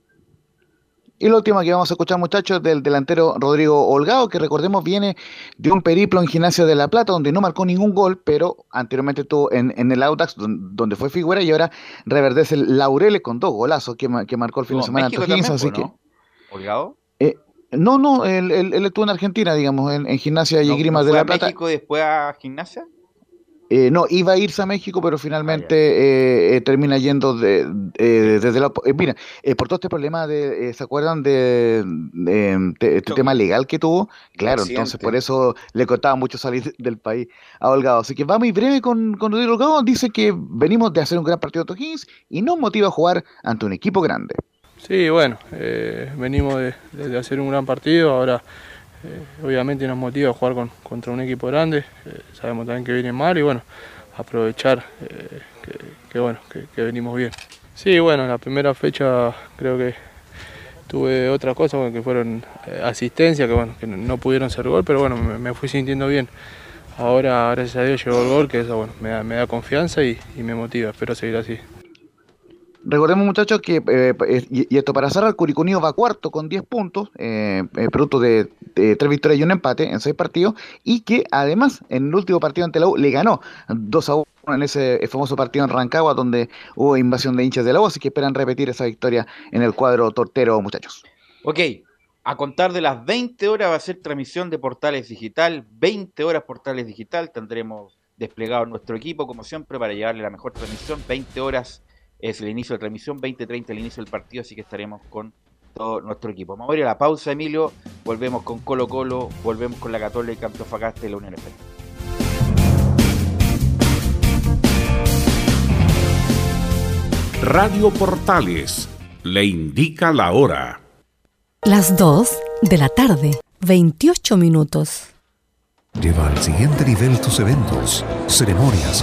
Y lo último que vamos a escuchar, muchachos, del delantero Rodrigo Holgado, que recordemos viene de un periplo en Gimnasia de La Plata, donde no marcó ningún gol, pero anteriormente estuvo en, en el Audax, don- donde fue figura, y ahora reverdece el Laureles con dos golazos que, que marcó el fin de semana México ante también, así pues, ¿no? ¿Holgado? eh, no, no, él, él- él estuvo en Argentina, digamos, en, en Gimnasia y ¿No- Esgrima no de fue La a Plata. México y después a gimnasia? Eh, no, iba a irse a México, pero finalmente eh, eh, termina yendo de, eh, desde la... eh, mira, eh, por todo este problema de... eh, ¿Se acuerdan de, de- de este tema legal que tuvo? Claro, entonces por eso le costaba mucho salir (laughs) del país a Holgado. Así que va muy breve con, con Rodrigo Holgado. Dice que venimos de hacer un gran partido de O'Higgins y nos motiva a jugar ante un equipo grande. Sí, bueno, eh, venimos de, de- de hacer un gran partido, ahora obviamente nos motiva a jugar con- contra un equipo grande, eh, sabemos también que viene mal y bueno, aprovechar eh, que, bueno, que, venimos bien. Sí, bueno, en la primera fecha creo que tuve otra cosa, bueno, que fueron eh, asistencia, que bueno, que no- pudieron ser gol, pero bueno, me, fui sintiendo bien. Ahora, gracias a Dios, llegó el gol, que eso bueno, me, da, confianza y me motiva, espero seguir así. Recordemos, muchachos, que, eh, y, esto para cerrar, Curicó Unido va cuarto con 10 puntos, eh, eh, producto de, de tres victorias y un empate en seis partidos, y que además en el último partido ante la U le ganó 2 a 1 en ese famoso partido en Rancagua, donde hubo invasión de hinchas de la U, así que esperan repetir esa victoria en el cuadro tortero, muchachos. Ok, a contar de las 20 horas va a ser transmisión de Portales Digital, 20 horas Portales Digital, tendremos desplegado nuestro equipo como siempre para llevarle la mejor transmisión, 20 horas es el inicio de transmisión, 20-30 el inicio del partido, así que estaremos con todo nuestro equipo. Vamos a ir a la pausa, Emilio, volvemos con Colo Colo, volvemos con la Católica Antofagasta y la Unión Española. Radio Portales le indica la hora. Las 2 de la tarde, 28 minutos. Lleva al siguiente nivel tus eventos, ceremonias,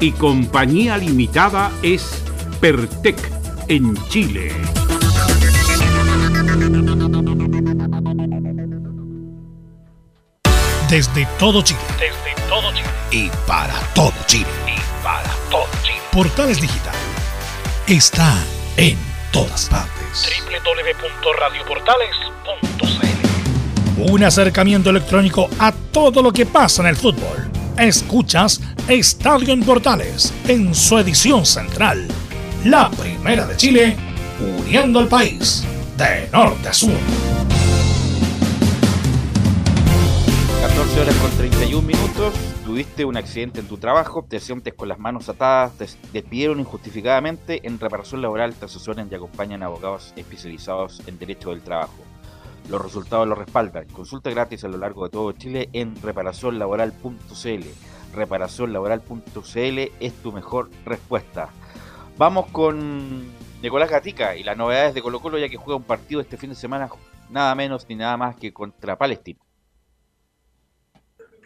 y Compañía Limitada es Pertec en Chile. Desde todo Chile. Desde todo Chile. Y para todo Chile. Y para todo Chile. Portales Digital está en todas partes. www.radioportales.cl Un acercamiento electrónico a todo lo que pasa en el fútbol. Escuchas Estadio en Portales en su edición central. La primera de Chile, uniendo al país de norte a sur. 14 horas con 31 minutos, tuviste un accidente en tu trabajo, te sientes con las manos atadas, te despidieron injustificadamente en reparación laboral, te asesoran y acompañan abogados especializados en derecho del trabajo. Los resultados los respaldan. Consulta gratis a lo largo de todo Chile en reparacionlaboral.cl. Reparacionlaboral.cl es tu mejor respuesta. Vamos con Nicolás Gatica y las novedades de Colo Colo ya que juega un partido este fin de semana nada menos ni nada más que contra Palestino.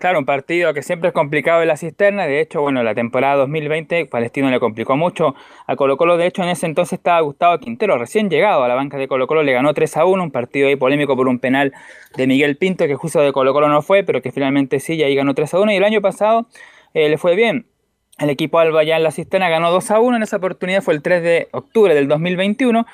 Claro, un partido que siempre es complicado en la cisterna. De hecho, bueno, la temporada 2020 Palestino le complicó mucho a Colo Colo. De hecho, en ese entonces estaba Gustavo Quintero, recién llegado a la banca de Colo Colo. Le ganó 3 a 1, un partido ahí polémico por un penal de Miguel Pinto, que justo de Colo Colo no fue, pero que finalmente sí, y ahí ganó 3 a 1. Y el año pasado eh, le fue bien. El equipo Alba ya en la cisterna ganó 2 a 1. En esa oportunidad fue el 3 de octubre del 2021.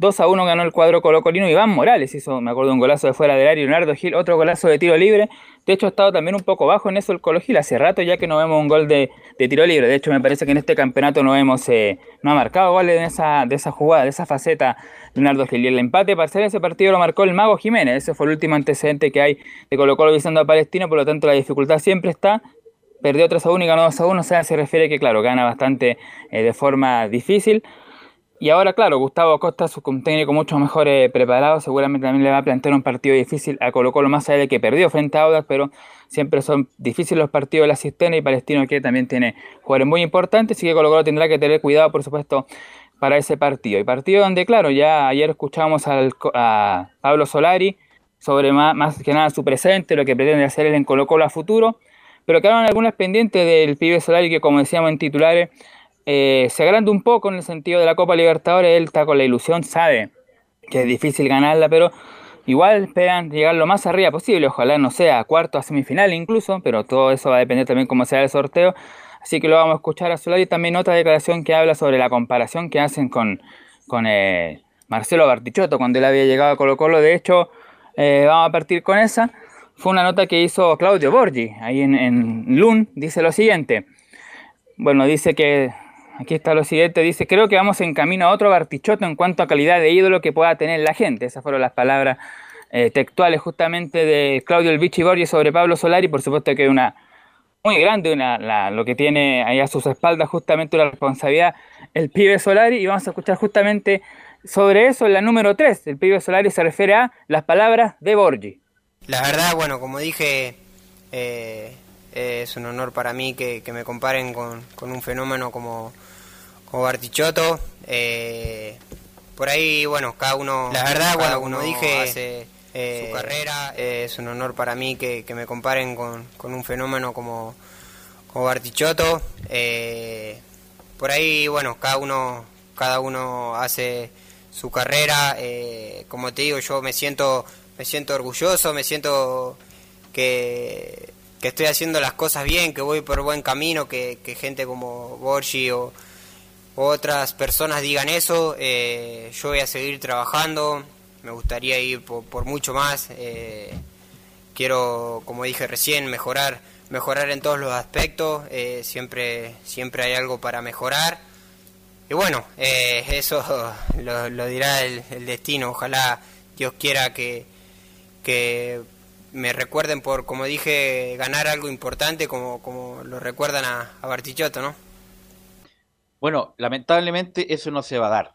2 a 1 ganó el cuadro colocolino. Iván Morales hizo, me acuerdo, un golazo de fuera del área. Leonardo Gil, otro golazo de tiro libre. De hecho, ha estado también un poco bajo en eso el Colo Gil. Hace rato ya que no vemos un gol de, tiro libre. De hecho, me parece que en este campeonato no hemos, eh, no ha marcado goles de esa, de esa jugada, de esa faceta Leonardo Gil. Y el empate parcial de ese partido lo marcó el Mago Jiménez. Ese fue el último antecedente que hay de Colo Colo visando a Palestino. Por lo tanto, la dificultad siempre está perdió 3 a 1 y ganó 2 a 1, o sea, se refiere que, claro, gana bastante eh, de forma difícil. Y ahora, claro, Gustavo Acosta, su técnico mucho mejor eh, preparado, seguramente también le va a plantear un partido difícil a Colo Colo, más allá de que perdió frente a Audax, pero siempre son difíciles los partidos de la cisterna y Palestino que también tiene jugadores muy importantes, así que Colo Colo tendrá que tener cuidado, por supuesto, para ese partido. Y partido donde, claro, ya ayer escuchamos al, a Pablo Solari sobre más, más que nada su presente, lo que pretende hacer él en Colo Colo a futuro, pero quedaron algunas pendientes del pibe Solari que, como decíamos en titulares, eh, se agranda un poco en el sentido de la Copa Libertadores, él está con la ilusión, sabe que es difícil ganarla, pero igual esperan llegar lo más arriba posible, ojalá no sea cuarto, a semifinal incluso, pero todo eso va a depender también cómo sea el sorteo, así que lo vamos a escuchar a Solari, también otra declaración que habla sobre la comparación que hacen con, con eh, Marcelo Bartichotto cuando él había llegado a Colo Colo, de hecho eh, vamos a partir con esa, fue una nota que hizo Claudio Borgi, ahí en, en Lun, dice lo siguiente, bueno, dice que Aquí está lo siguiente, dice, creo que vamos en camino a otro Bartichotto en cuanto a calidad de ídolo que pueda tener la gente. Esas fueron las palabras eh, textuales justamente de Claudio El Vichy Borges sobre Pablo Solari. Por supuesto que una muy grande una, la, lo que tiene ahí a sus espaldas justamente una responsabilidad el pibe Solari. Y vamos a escuchar justamente sobre eso en la número 3. El pibe Solari se refiere a las palabras de Borgi. La verdad, bueno, como dije, eh, es un honor para mí que, me comparen con un fenómeno como como Bartichotto. Eh, por ahí, bueno, cada uno. La verdad, bueno, como dije, hace eh, su carrera. Eh, es un honor para mí que, me comparen con, con, un fenómeno como, como Bartichotto. Eh, por ahí, bueno, cada uno, cada uno hace su carrera. como te digo, yo me siento, me siento orgulloso, me siento que, que estoy haciendo las cosas bien, que voy por buen camino, que, que gente como Borgi o otras personas digan eso, eh, yo voy a seguir trabajando, me gustaría ir por, mucho más, eh, quiero, como dije recién, mejorar, mejorar en todos los aspectos. eh, siempre, siempre hay algo para mejorar. Y bueno, eh, eso (laughs) lo, dirá el, destino. Ojalá Dios quiera que, que me recuerden por, como dije, ganar algo importante como, como lo recuerdan a, a ¿no? Bueno, lamentablemente eso no se va a dar.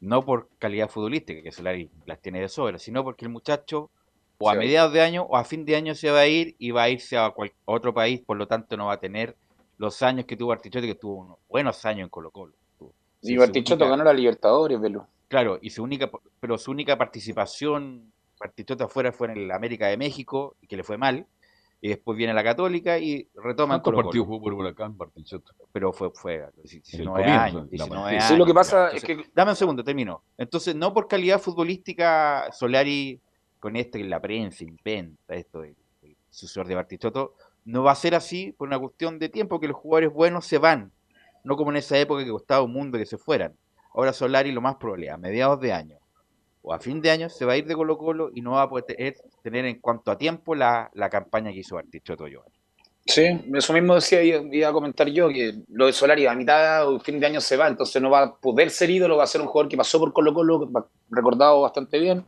No por calidad futbolística, que Solari las tiene de sobra, sino porque el muchacho o a mediados de año o a fin de año se va a ir y va a irse a, cual- a otro país, por lo tanto no va a tener los años que tuvo Artichote, que tuvo unos buenos años en Colo Colo. Y Bartichotto ganó la Libertadores, Velo. Claro, y su única, pero su única participación, Bartichotto afuera fue en el América de México, y que le fue mal, y después viene la Católica y retoma en ¿Cuántos Colo partidos jugó por Huracán? Pero fue, fue a los 19 comienzo, años, la 19 partida. años. Sí, lo que pasa es Dame un segundo, termino. Entonces, no por calidad futbolística, Solari, con esto que la prensa inventa, esto del del sucesor de Bartichotto, no va a ser así por una cuestión de tiempo, que los jugadores buenos se van. No como en esa época que costaba un mundo que se fueran. Ahora Solari lo más probable, a mediados de año a fin de año, se va a ir de Colo Colo y no va a poder tener, en cuanto a tiempo la, la campaña que hizo Bartichotto, Giovanni. Sí, eso mismo decía, iba a comentar yo, que lo de Solari a mitad o fin de año se va, entonces no va a poder ser ídolo, va a ser un jugador que pasó por Colo Colo, recordado bastante bien,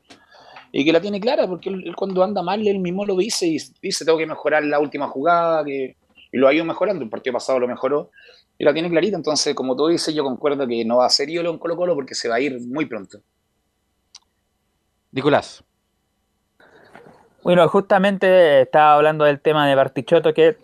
y que la tiene clara, porque él cuando anda mal, él mismo lo dice y dice, tengo que mejorar la última jugada, que, y lo ha ido mejorando, el partido pasado lo mejoró, y la tiene clarita, entonces como tú dices, yo concuerdo que no va a ser ídolo en Colo Colo porque se va a ir muy pronto. Nicolás. Bueno, justamente estaba hablando del tema de Bartichotto que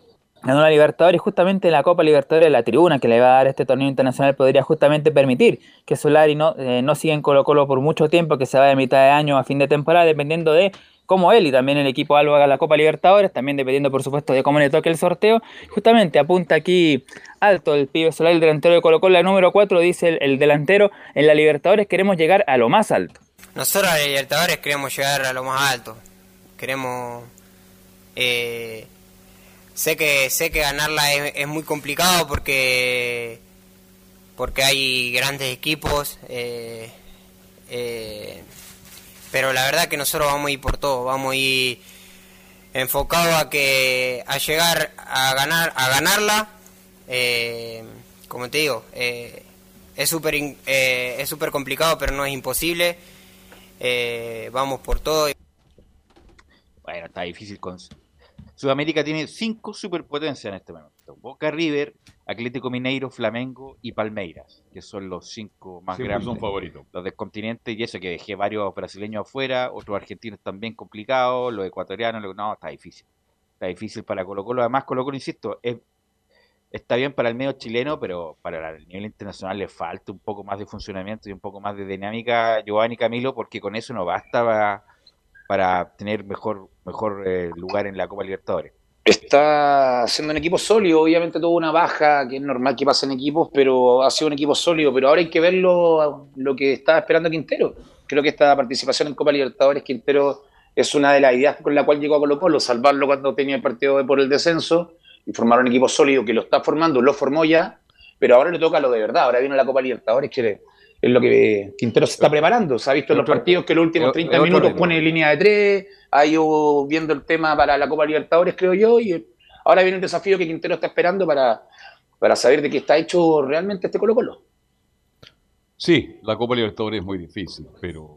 ganó la Libertadores y justamente en la Copa Libertadores la tribuna que le va a dar este torneo internacional podría justamente permitir que Solari no, eh, no siga en Colo Colo por mucho tiempo, que se vaya a mitad de año a fin de temporada, dependiendo de cómo él y también el equipo Albo haga la Copa Libertadores, también dependiendo por supuesto de cómo le toque el sorteo. Justamente apunta aquí alto el pibe Solari, el delantero de Colo Colo, la número 4, dice el delantero, en la Libertadores queremos llegar a lo más alto. Nosotros a Libertadores queremos llegar a lo más alto. Queremos. eh, sé que sé que ganarla es, muy complicado porque porque hay grandes equipos. eh, eh, pero la verdad que nosotros vamos a ir por todo. Vamos a ir enfocados a que a llegar a ganar a ganarla. eh, como te digo, eh, es súper eh, es súper complicado, pero no es imposible. Eh, vamos por todo. Bueno, está difícil con... Sudamérica tiene cinco superpotencias en este momento. Boca River, Atlético Mineiro, Flamengo y Palmeiras, que son los cinco más Siempre grandes. son favoritos. Los del continente, y eso que dejé varios brasileños afuera, otros argentinos también complicados, los ecuatorianos, lo- no, está difícil. Está difícil para Colo Colo. Además, Colo Colo, insisto, es- está bien para el medio chileno, pero para el nivel internacional le falta un poco más de funcionamiento y un poco más de dinámica, Giovanni Camilo, porque con eso no basta para, para tener mejor, mejor eh, lugar en la Copa Libertadores. Está siendo un equipo sólido, obviamente tuvo una baja, que es normal que pase en equipos, pero ha sido un equipo sólido, pero ahora hay que ver lo, que está esperando Quintero. Creo que esta participación en Copa Libertadores, Quintero es una de las ideas con la cual llegó a Colo Colo, salvarlo cuando tenía el partido por el descenso y formar un equipo sólido que lo está formando, lo formó ya, pero ahora le toca lo de verdad, ahora viene la Copa Libertadores, que es lo que Quintero se está preparando, se ha visto en los partidos que los últimos es- 30 es otro minutos pone línea de tres, ha ido viendo el tema para la Copa Libertadores, creo yo, y ahora viene el desafío que Quintero está esperando para, para saber de qué está hecho realmente este Colo Colo. Sí, la Copa Libertadores es muy difícil, pero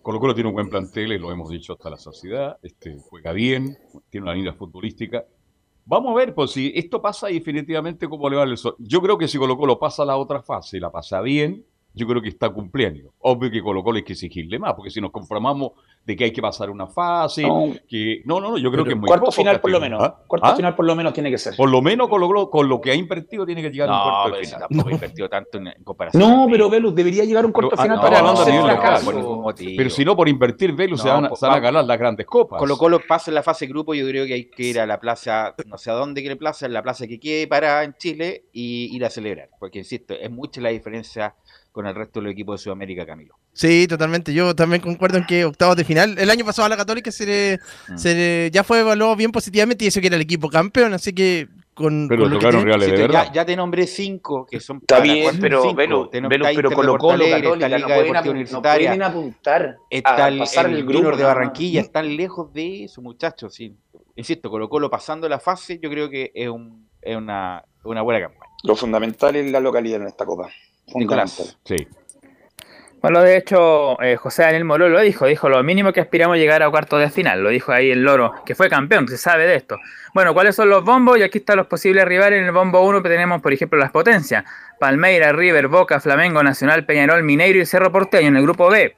Colo Colo tiene un buen plantel, y lo hemos dicho hasta la saciedad, este, juega bien, tiene una línea futbolística. Vamos a ver, pues si esto pasa definitivamente como le va el sol. Yo creo que si Colo Colo pasa la otra fase y la pasa bien, yo creo que está cumpliendo. Obvio que Colo Colo hay que exigirle más, porque si nos conformamos de que hay que pasar una fase, No. que no, no, no, yo creo que es muy Cuarto poco final por lo menos. ¿Ah? Cuarto ¿Ah? final por lo menos tiene que ser. Por lo menos Colo Colo, con lo que ha invertido, tiene que llegar a un No, cuarto pero final. tampoco ha invertido tanto en, en comparación. No, pero Velus debería llegar a un cuarto Pero, ah, final no, para no ser fracaso. Pero si no, por invertir Velus se No, van, a- pues, se van a vamos. ganar las grandes copas. Colo Colo pasa en la fase grupo, yo creo que hay que ir a la plaza, no sé a dónde quiere plaza, en la plaza que quede para en Chile y ir a celebrar. Porque insisto, es mucha la diferencia con el resto de los equipos de Sudamérica, Camilo. Sí, totalmente. Yo también concuerdo en que octavos de final. El año pasado a la Católica se le, Mm. se le- ya fue evaluado bien positivamente y eso que era el equipo campeón. Así que con, Pero con lo que tocaron reales de verdad. ya, ya te nombré cinco que son Está bien, pero, cinco. Velo, Te nom- Velo, está pero Colo Colo, Católica, no Liga pueden, no Universitaria. pueden apuntar Está a el, pasar el grupo. de. Barranquilla, están lejos de eso, muchachos. Sí. Insisto, Colo Colo pasando la fase, yo creo que es, un, es una, una buena campaña. Lo fundamental es la localidad en esta copa. Nicolás. Sí. Bueno, de hecho, eh, José Daniel Moró lo dijo, dijo lo mínimo que aspiramos a llegar a cuartos de final, lo dijo ahí el Loro, que fue campeón, se sabe de esto. Bueno, ¿cuáles son los bombos? Y aquí están los posibles rivales. En el bombo 1 tenemos, por ejemplo, las potencias. Palmeira, River, Boca, Flamengo, Nacional, Peñarol, Mineiro y Cerro Porteño. En el grupo B,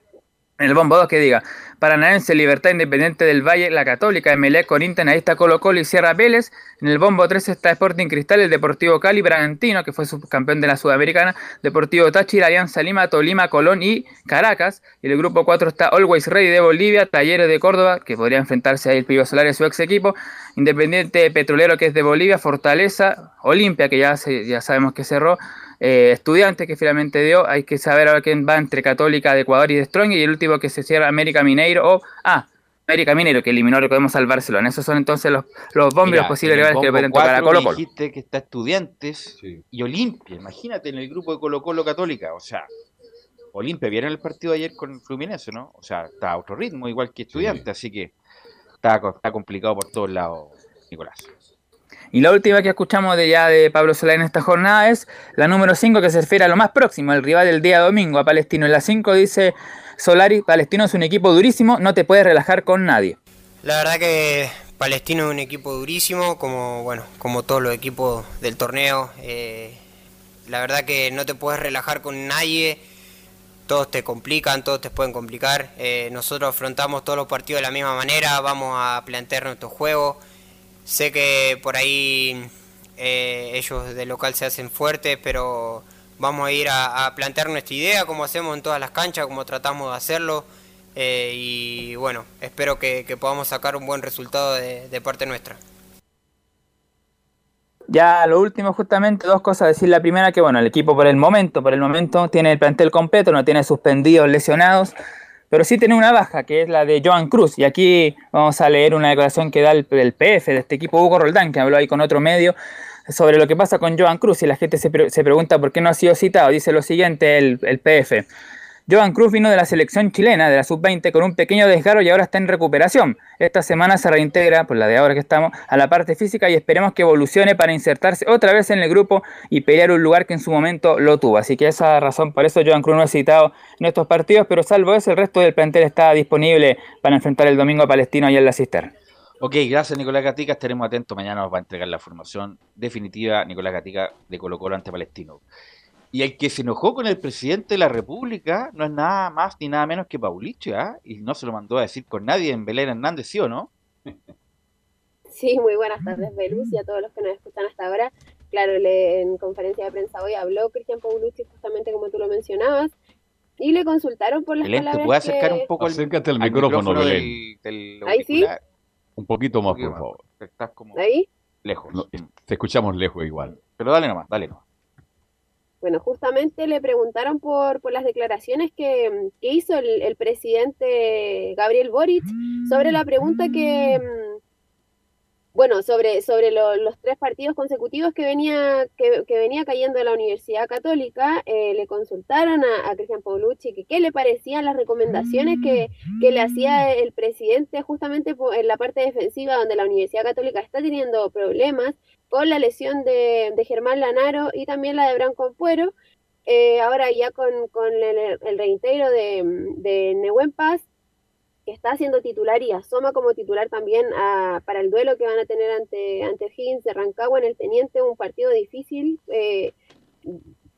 en el bombo 2 que diga, Paranaense, Libertad Independiente del Valle, La Católica, Emelec, Corinthians, ahí Colo Colo y Sierra Vélez. En el bombo 3 está Sporting Cristal, el Deportivo Cali, Bragantino, que fue subcampeón de la Sudamericana, Deportivo Táchira, Alianza Lima, Tolima, Colón y Caracas. Y el grupo 4 está Always Ready de Bolivia, Talleres de Córdoba, que podría enfrentarse ahí el Pío Solar y su ex equipo, Independiente Petrolero, que es de Bolivia, Fortaleza, Olimpia, que ya, se- ya sabemos que cerró, eh, Estudiante, que finalmente dio, hay que saber ahora quién va entre Católica de Ecuador y de Strong, y el último que se cierra América Mineiro, o, ah, América Mineiro, que eliminó, recordemos, al Barcelona. Esos son entonces los, los bombos y Mira, los posibles rivales que le pueden tocar a Colo Colo. dijiste que está Estudiantes y Olimpia. Imagínate en el grupo de Colo Colo Católica. O sea, Olimpia vieron el partido ayer con el Fluminense, ¿no? O sea, está a otro ritmo, igual que Estudiantes. Así que está, está complicado por todos lados, Nicolás. Y la última que escuchamos de ya de Pablo Solá en esta jornada es la número 5 que se refiere a lo más próximo, el rival del día domingo, a Palestino. En la 5 dice Solari, Palestino es un equipo durísimo, no te puedes relajar con nadie. La verdad que Palestino es un equipo durísimo, como bueno, como todos los equipos del torneo. eh, la verdad que no te puedes relajar con nadie. Todos te complican, todos te pueden complicar. eh, nosotros afrontamos todos los partidos de la misma manera, vamos a plantear nuestro juego. Sé que por ahí eh, ellos de local se hacen fuertes, pero vamos a ir a, plantear nuestra idea, como hacemos en todas las canchas, como tratamos de hacerlo. eh, y bueno, espero que, podamos sacar un buen resultado de, de parte nuestra. Ya lo último, justamente, dos cosas decir. La primera, que bueno, el equipo por el momento, por el momento tiene el plantel completo, no tiene suspendidos, lesionados, pero sí tiene una baja, que es la de Joan Cruz. Y aquí vamos a leer una declaración que da el, el PF de este equipo, Hugo Roldán, que habló ahí con otro medio sobre lo que pasa con Joan Cruz. Y la gente se, se pregunta por qué no ha sido citado. Dice lo siguiente el, el PF. Joan Cruz vino de la selección chilena, de la sub-20, con un pequeño desgarro y ahora está en recuperación. Esta semana se reintegra, por la de ahora que estamos, a la parte física y esperemos que evolucione para insertarse otra vez en el grupo y pelear un lugar que en su momento lo tuvo. Así que esa razón, por eso Joan Cruz no ha citado en estos partidos, pero salvo eso, el resto del plantel está disponible para enfrentar el domingo a Palestino allá en la cisterna. Ok, gracias Nicolás Gatica. Estaremos atentos. Mañana nos va a entregar la formación definitiva Nicolás Gatica de Colo Colo ante Palestino. Y el que se enojó con el presidente de la República no es nada más ni nada menos que Paulicho, ¿ah? Y no se lo mandó a decir con nadie en Belén Hernández, ¿sí o no? Sí, muy buenas tardes, Belus, y a todos los que nos escuchan hasta ahora. Claro, le- en conferencia de prensa hoy habló Cristian Paulucci, justamente como tú lo mencionabas, y le consultaron por las Belén, ¿te palabras puedes acercar que... un poco al, Acércate al al micrófono, del- Belén. del Ahí sí. Un poquito más, por favor. Estás como ¿Ahí? lejos. No, te escuchamos lejos igual. Pero dale nomás, dale nomás. Bueno, justamente le preguntaron por, por las declaraciones que, que hizo el, el presidente Gabriel Boric sobre la pregunta que, mm, bueno, sobre, sobre lo- los tres partidos consecutivos que venía, que, venía cayendo la Universidad Católica, eh, le consultaron a, a Cristian Paulucci que qué le parecían las recomendaciones que, que le hacía el presidente justamente en la parte defensiva donde la Universidad Católica está teniendo problemas con la lesión de, de Germán Lanaro y también la de Branco Ampuero. Eh, ahora ya con, con el, el reintegro de, de Nehuen Paz, que está siendo titular y asoma como titular también a- para el duelo que van a tener ante, ante Higgins de Rancagua en el Teniente, un partido difícil, eh,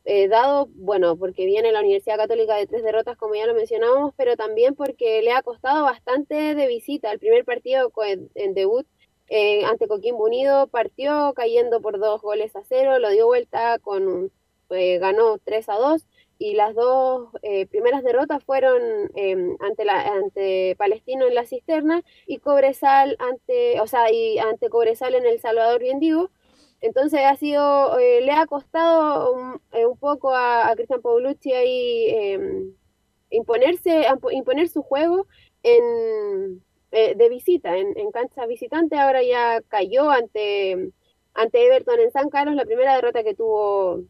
eh, dado, bueno, porque viene la Universidad Católica de tres derrotas, como ya lo mencionábamos, pero también porque le ha costado bastante de visita. El primer partido en, debut eh, ante Coquimbo Unido partió cayendo por dos goles a cero, lo dio vuelta con eh, ganó 3 a 2 y las dos eh, primeras derrotas fueron eh, ante la ante Palestino en la cisterna y Cobresal ante o sea y ante Cobresal en el Salvador bien digo entonces ha sido eh, le ha costado un, eh, poco a, Cristian Paulucci ahí eh, imponerse imponer su juego en eh, de visita en, en cancha visitante. Ahora ya cayó ante ante Everton en San Carlos, la primera derrota que tuvo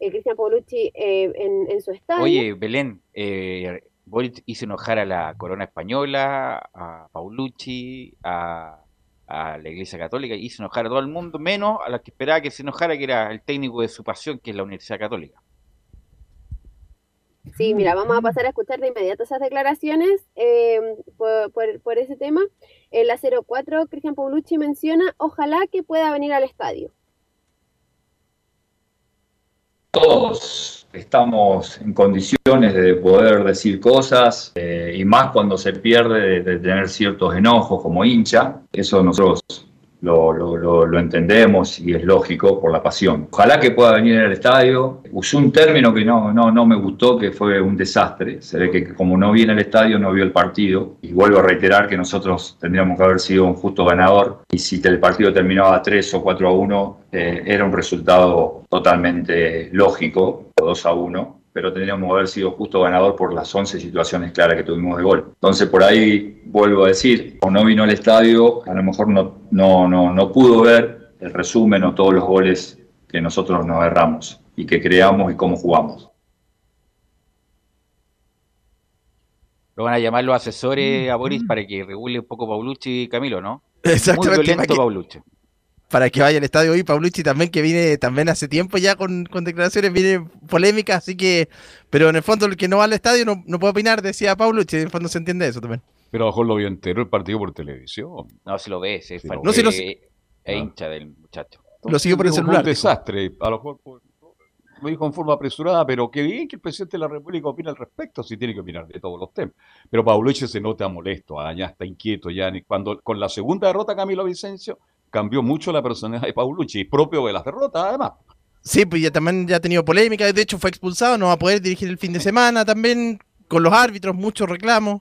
eh, Cristian Paulucci eh, en, en su estadio. Oye, Belén, eh, Boric hizo enojar a la corona española, a Paulucci, a, a la Iglesia Católica, hizo enojar a todo el mundo, menos a la que esperaba que se enojara, que era el técnico de su pasión, que es la Universidad Católica. Sí, mira, vamos a pasar a escuchar de inmediato esas declaraciones eh, por, por- por ese tema. En la 04, Cristian Paulucci menciona, ojalá que pueda venir al estadio. Todos estamos en condiciones de poder decir cosas eh, y más cuando se pierde de, de tener ciertos enojos como hincha. Eso nosotros lo, lo- entendemos y es lógico por la pasión. Ojalá que pueda venir al estadio. Usé un término que no, no, no me gustó, que fue un desastre. Se ve que como no viene al estadio, no vio el partido. Y vuelvo a reiterar que nosotros tendríamos que haber sido un justo ganador. Y si el partido terminaba 3 o 4 a 1, eh, era un resultado totalmente lógico, o 2 a 1 pero tendríamos que haber sido justo ganador por las 11 situaciones claras que tuvimos de gol. Entonces, por ahí vuelvo a decir, o no vino al estadio, a lo mejor no, no, no, no pudo ver el resumen o todos los goles que nosotros nos erramos y que creamos y cómo jugamos. Lo van a llamar los asesores a Boris para que regule un poco Paulucci y Camilo, ¿no? Exactamente, Muy para violento que- Paulucci. Para que vaya al estadio y Paulucci también que viene también hace tiempo ya con, con declaraciones viene polémicas así que pero en el fondo el que no va al estadio no, no puede opinar decía Paulucci en el fondo se entiende eso también Pero a lo mejor lo vio entero el partido por televisión. No, si lo ves, es, Sí, lo fan- No, si lo- es- es hincha del muchacho. Lo siguió por el celular, Un desastre. A lo mejor lo dijo en forma apresurada, pero qué bien que el presidente de la República opine al respecto, si tiene que opinar de todos los temas. Pero Paulucci se nota molesto, ah, ya está inquieto, ya ni- cuando con la segunda derrota Camilo Vicencio cambió mucho la personalidad de Paulucci, propio de las derrotas además. sí pues ya también ya ha tenido polémica de hecho fue expulsado no va a poder dirigir el fin de semana también con los árbitros muchos reclamos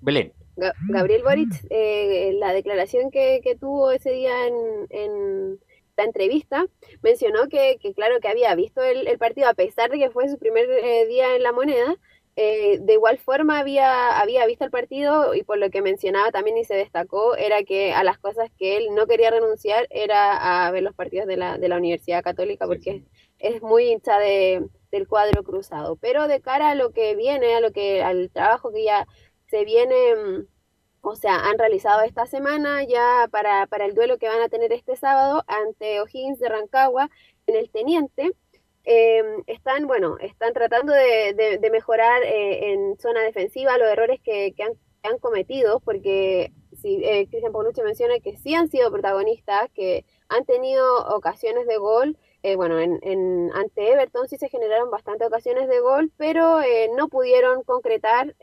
Belén. Ga- Gabriel Boric, eh, la declaración que, que tuvo ese día en, en la entrevista, mencionó que, que, claro, que había visto el, el partido a pesar de que fue su primer eh, día en la moneda. Eh, de igual forma había, había visto el partido y por lo que mencionaba también y se destacó era que a las cosas que él no quería renunciar era a ver los partidos de la, de la Universidad Católica porque es muy hincha de, del cuadro cruzado. Pero de cara a lo que viene, a lo que, al trabajo que ya se viene, mm, o sea, han realizado esta semana ya para, para el duelo que van a tener este sábado ante O'Higgins de Rancagua en el Teniente. Eh, están, bueno, están tratando de, de- mejorar eh, en zona defensiva los errores que, que han, cometido, porque si eh, Cristian Paulucci menciona que sí han sido protagonistas, que han tenido ocasiones de gol, eh, bueno, en, en- ante Everton sí se generaron bastantes ocasiones de gol, pero eh, no pudieron concretar.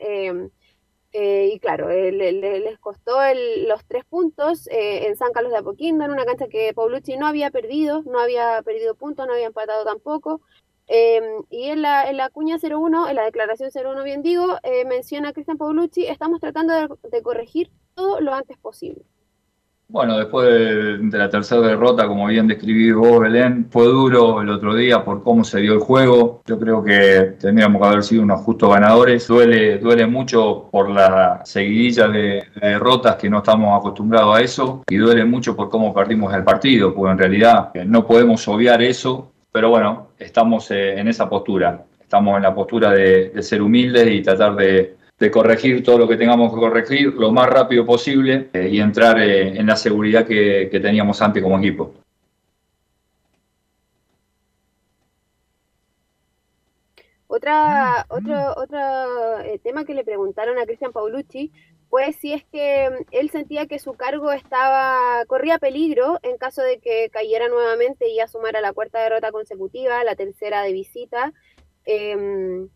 Eh, y claro, eh, le- le- les costó el- los tres puntos eh, en San Carlos de Apoquindo, en una cancha que Paulucci no había perdido, no había perdido puntos, no había empatado tampoco. Eh, y en la, en la cuña 01, en la declaración 01, bien digo, eh, menciona Cristian Paulucci, estamos tratando de corregir todo lo antes posible. Bueno, después de, la tercera derrota, como bien describí vos, Belén, fue duro el otro día por cómo se dio el juego. Yo creo que tendríamos que haber sido unos justos ganadores. Duele, duele mucho por la seguidilla de, de derrotas que no estamos acostumbrados a eso. Y duele mucho por cómo perdimos el partido, porque en realidad eh, no podemos obviar eso. Pero bueno, estamos eh, en esa postura. Estamos en la postura de ser humildes y tratar de, de corregir todo lo que tengamos que corregir lo más rápido posible eh, y entrar eh, en la seguridad que, que teníamos antes como equipo. Otra, otro, otro eh, tema que le preguntaron a Cristian Paulucci fue si es que mm, él sentía que su cargo estaba, corría peligro en caso de que cayera nuevamente y asumara la cuarta derrota consecutiva, la tercera de visita. em,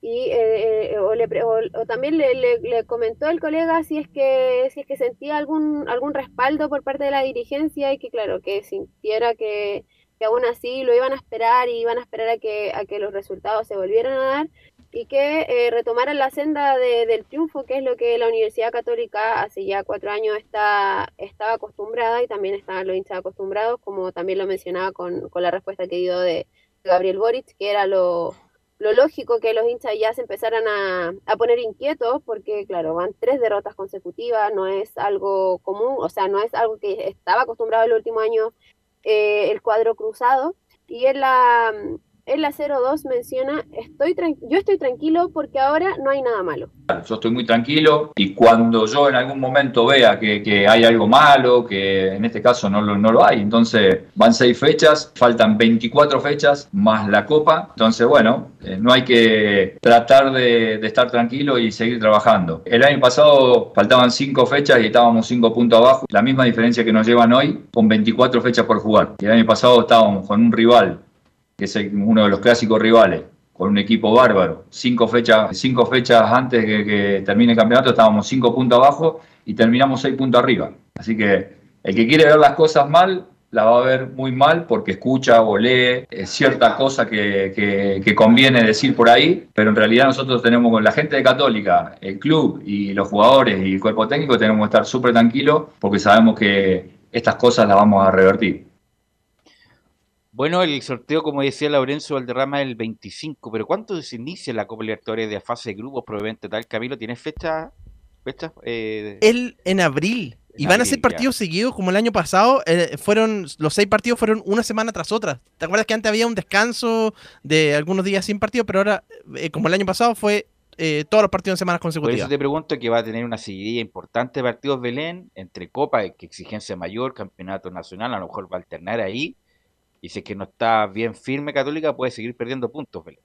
y eh, eh, o, le o- o también le, le- le comentó el colega si es que si es que sentía algún algún respaldo por parte de la dirigencia y que claro que sintiera que, que aún así lo iban a esperar y iban a esperar a que a que los resultados se volvieran a dar y que eh, retomaran la senda de- del triunfo que es lo que la Universidad Católica hace ya cuatro años está estaba acostumbrada y también estaban los hinchas acostumbrados como también lo mencionaba con, con la respuesta que dio de Gabriel Boric que era lo lo lógico que los hinchas ya se empezaran a, a, poner inquietos porque, claro, van tres derrotas consecutivas, no es algo común, o sea, no es algo que estaba acostumbrado el último año eh, el cuadro cruzado. Y en la, en la 02 menciona, estoy yo estoy tranquilo porque ahora no hay nada malo. Yo estoy muy tranquilo y cuando yo en algún momento vea que, que hay algo malo, que en este caso no lo, no lo hay, entonces van seis fechas, faltan 24 fechas más la copa, entonces bueno, eh, no hay que tratar de, de, estar tranquilo y seguir trabajando. El año pasado faltaban cinco fechas y estábamos cinco puntos abajo, la misma diferencia que nos llevan hoy con 24 fechas por jugar. El año pasado estábamos con un rival que es uno de los clásicos rivales, con un equipo bárbaro. Cinco fechas, cinco fechas antes de que, termine el campeonato estábamos cinco puntos abajo y terminamos seis puntos arriba. Así que el que quiere ver las cosas mal, la va a ver muy mal porque escucha o lee cierta cosa que, que, que, conviene decir por ahí, pero en realidad nosotros tenemos con la gente de Católica, el club y los jugadores y el cuerpo técnico tenemos que estar súper tranquilos porque sabemos que estas cosas las vamos a revertir. Bueno, el sorteo, como decía Laurencio Valderrama, es el 25, pero ¿cuánto se inicia la Copa Libertadores de fase de grupos probablemente tal? Camilo, ¿tiene fecha? fecha eh... El en abril. En y van abril, a ser partidos ya. seguidos como el año pasado. Eh, fueron Los seis partidos fueron una semana tras otra. ¿Te acuerdas que antes había un descanso de algunos días sin partido? Pero ahora, eh, como el año pasado, fue eh, todos los partidos en semanas consecutivas. Por eso te pregunto que va a tener una seguidilla importante de partidos Belén entre Copa, que exigencia mayor, Campeonato Nacional, a lo mejor va a alternar ahí y si es que no está bien firme Católica, puede seguir perdiendo puntos, Belén.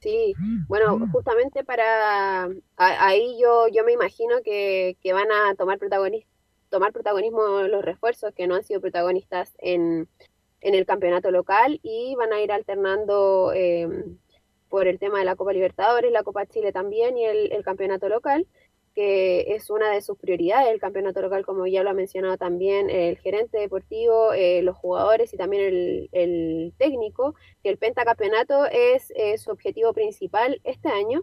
Sí, bueno, justamente para a, ahí yo, yo me imagino que, que van a tomar, protagonismo, tomar protagonismo los refuerzos que no han sido protagonistas en, en el campeonato local y van a ir alternando eh, por el tema de la Copa Libertadores, la Copa Chile también y el, el campeonato local que es una de sus prioridades, el campeonato local, como ya lo ha mencionado también el gerente deportivo, eh, los jugadores y también el, el, técnico, que el pentacampeonato es eh, su objetivo principal este año.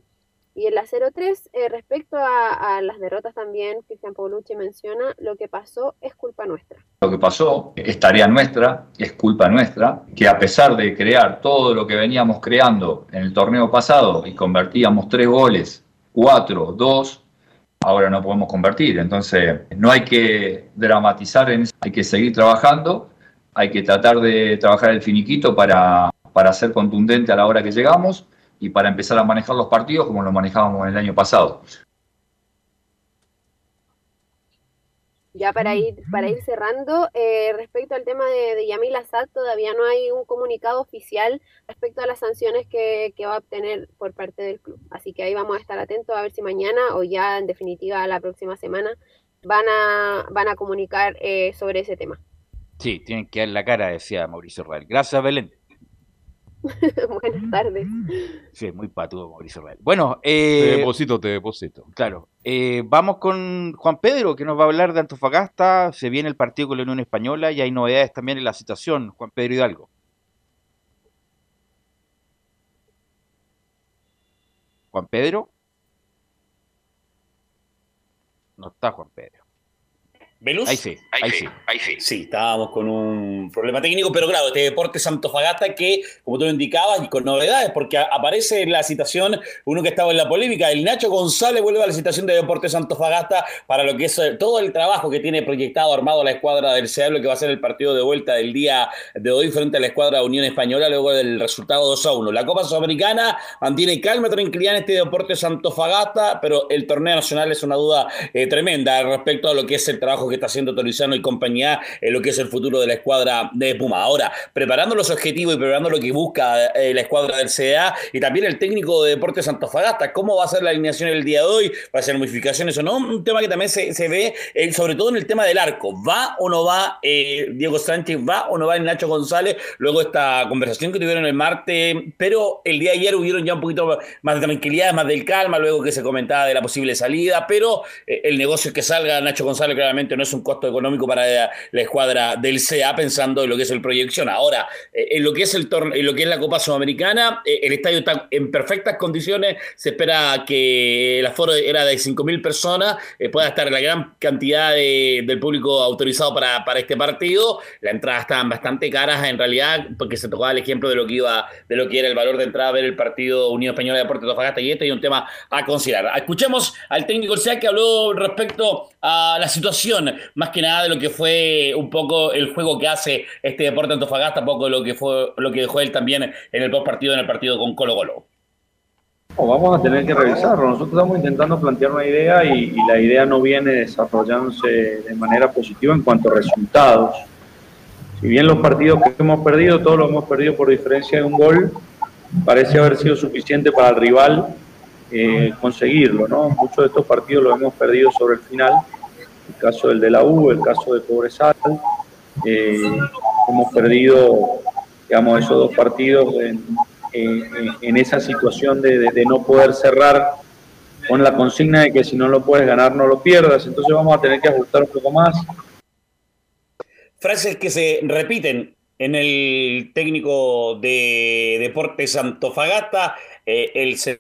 Y en la 03, eh, respecto a, a, las derrotas también, Cristian Paulucci menciona, lo que pasó es culpa nuestra. Lo que pasó es tarea nuestra, es culpa nuestra, que a pesar de crear todo lo que veníamos creando en el torneo pasado y convertíamos tres goles, cuatro, dos, ahora no podemos convertir. Entonces, no hay que dramatizar en eso, hay que seguir trabajando, hay que tratar de trabajar el finiquito para, para ser contundente a la hora que llegamos y para empezar a manejar los partidos como lo manejábamos el año pasado. Ya para ir, para ir cerrando, eh, respecto al tema de, de Yamil Assad, todavía no hay un comunicado oficial respecto a las sanciones que, que, va a obtener por parte del club. Así que ahí vamos a estar atentos a ver si mañana o ya en definitiva la próxima semana van a, van a comunicar eh, sobre ese tema. Sí, tienen que dar la cara, decía Mauricio Real. Gracias, Belén. (laughs) Buenas tardes. Sí, muy patudo Mauricio Real. Bueno, eh, te deposito, te deposito. Claro. Eh, vamos con Juan Pedro, que nos va a hablar de Antofagasta. Se viene el partido con la Unión Española y hay novedades también en la situación. Juan Pedro Hidalgo. Juan Pedro. No está Juan Pedro. ¿Velus? Ahí sí, ahí, ahí sí, sí, ahí sí. Sí, estábamos con un problema técnico, pero claro, este deporte Santofagasta que, como tú lo indicabas, y con novedades, porque aparece en la citación, uno que estaba en la polémica, el Nacho González vuelve a la citación de Deporte Santofagasta para lo que es eh, todo el trabajo que tiene proyectado, armado la escuadra del lo que va a ser el partido de vuelta del día de hoy frente a la escuadra Unión Española, luego del resultado 2 a 1. La Copa Sudamericana mantiene calma, tranquilidad en este Deporte Santofagasta, pero el torneo nacional es una duda eh, tremenda respecto a lo que es el trabajo que está haciendo Torizano y compañía en lo que es el futuro de la escuadra de Puma. Ahora, preparando los objetivos y preparando lo que busca eh, la escuadra del CDA y también el técnico de Deportes Santofagasta, cómo va a ser la alineación el día de hoy, va a ser modificaciones o no, un tema que también se, ve, eh, sobre todo en el tema del arco, ¿va o no va eh, Diego Sánchez, va o no va el Nacho González? Luego esta conversación que tuvieron el martes, pero el día de ayer hubieron ya un poquito más de tranquilidad, más del calma, luego que se comentaba de la posible salida, pero el negocio es que salga Nacho González claramente no es un costo económico para la, la escuadra del CA pensando en lo que es el proyección. Ahora, eh, en lo que es el torne- en lo que es la Copa Sudamericana, eh, el estadio está en perfectas condiciones. Se espera que el aforo era de 5.000 personas, eh, pueda estar la gran cantidad de- del público autorizado para, para este partido. Las entradas estaban bastante caras en realidad, porque se tocaba el ejemplo de lo que iba, de lo que era el valor de entrada a ver el partido Unión Española de Deportes de Antofagasta y este es un tema a considerar. Escuchemos al técnico del CEA que habló respecto a la situación, más que nada de lo que fue un poco el juego que hace este Deporte Antofagasta, un poco lo que fue lo que dejó él también en el post partido en el partido con Colo Colo. Vamos a tener que revisarlo. Nosotros estamos intentando plantear una idea y, y la idea no viene desarrollándose de manera positiva en cuanto a resultados. Si bien los partidos que hemos perdido, todos los hemos perdido por diferencia de un gol, parece haber sido suficiente para el rival eh, conseguirlo. ¿no? Muchos de estos partidos los hemos perdido sobre el final. El caso del de la U, el caso de Cobresal. eh, hemos perdido, digamos, esos dos partidos en, en- esa situación de, de- de no poder cerrar con la consigna de que si no lo puedes ganar no lo pierdas. Entonces vamos a tener que ajustar un poco más. Frases que se repiten en el técnico de Deportes Antofagasta, eh, el se-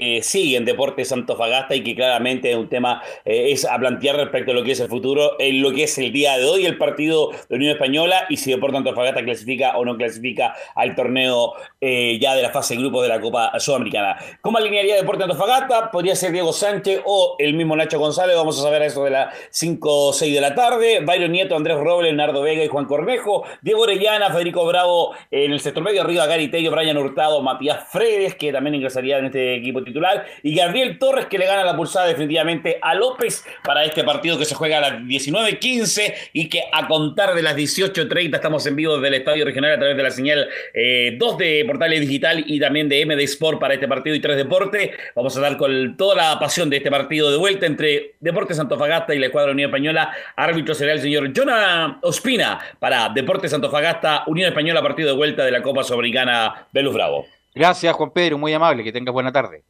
eh, sigue en Deportes Antofagasta y que claramente es un tema eh, es a plantear respecto a lo que es el futuro, en lo que es el día de hoy el partido de Unión Española y si Deportes Antofagasta clasifica o no clasifica al torneo eh, ya de la fase de grupos de la Copa Sudamericana. ¿Cómo alinearía Deportes Antofagasta? Podría ser Diego Sánchez o el mismo Nacho González, vamos a saber eso de las 5 o 6 de la tarde. Byron Nieto, Andrés Robles, Leonardo Vega y Juan Cornejo. Diego Orellana, Federico Bravo en el sector medio, arriba Gary Tello, Brian Hurtado, Matías Fredes, que también ingresaría en este equipo titular, y Gabriel Torres, que le gana la pulsada definitivamente a López para este partido que se juega a las 19.15 y que a contar de las 18.30 estamos en vivo desde el Estadio Regional a través de la señal eh, 2 de Portales Digital y también de MD Sport para este partido y 3 Deporte. Vamos a dar con toda la pasión de este partido de vuelta entre Deportes Antofagasta y la Escuadra Unión Española. Árbitro será el señor Jonah Ospina para Deportes Antofagasta, Unión Española, partido de vuelta de la Copa Sudamericana Velus Bravo. Gracias, Juan Pedro, muy amable, que tengas buena tarde.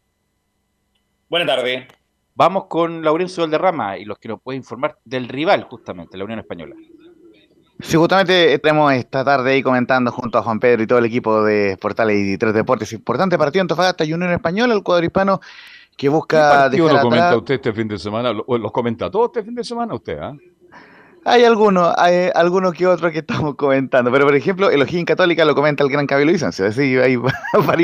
Buena tarde. Vamos con Laurencio Valderrama y los que nos puede informar del rival, justamente, la Unión Española. Sí, justamente tenemos esta tarde ahí comentando junto a Juan Pedro y todo el equipo de Portales y Tres Deportes. Importante partido Antofagasta y Unión Española, el cuadro hispano que ¿Qué busca partido dejar lo comenta atrás. usted este fin de semana? ¿Lo- ¿Los comenta todos este fin de semana usted? ah? Hay algunos, hay algunos que otros que estamos (laughs) comentando, pero por ejemplo, el O'Higgins Católica lo comenta el gran Cabello Vicencio, así ahí (laughs) va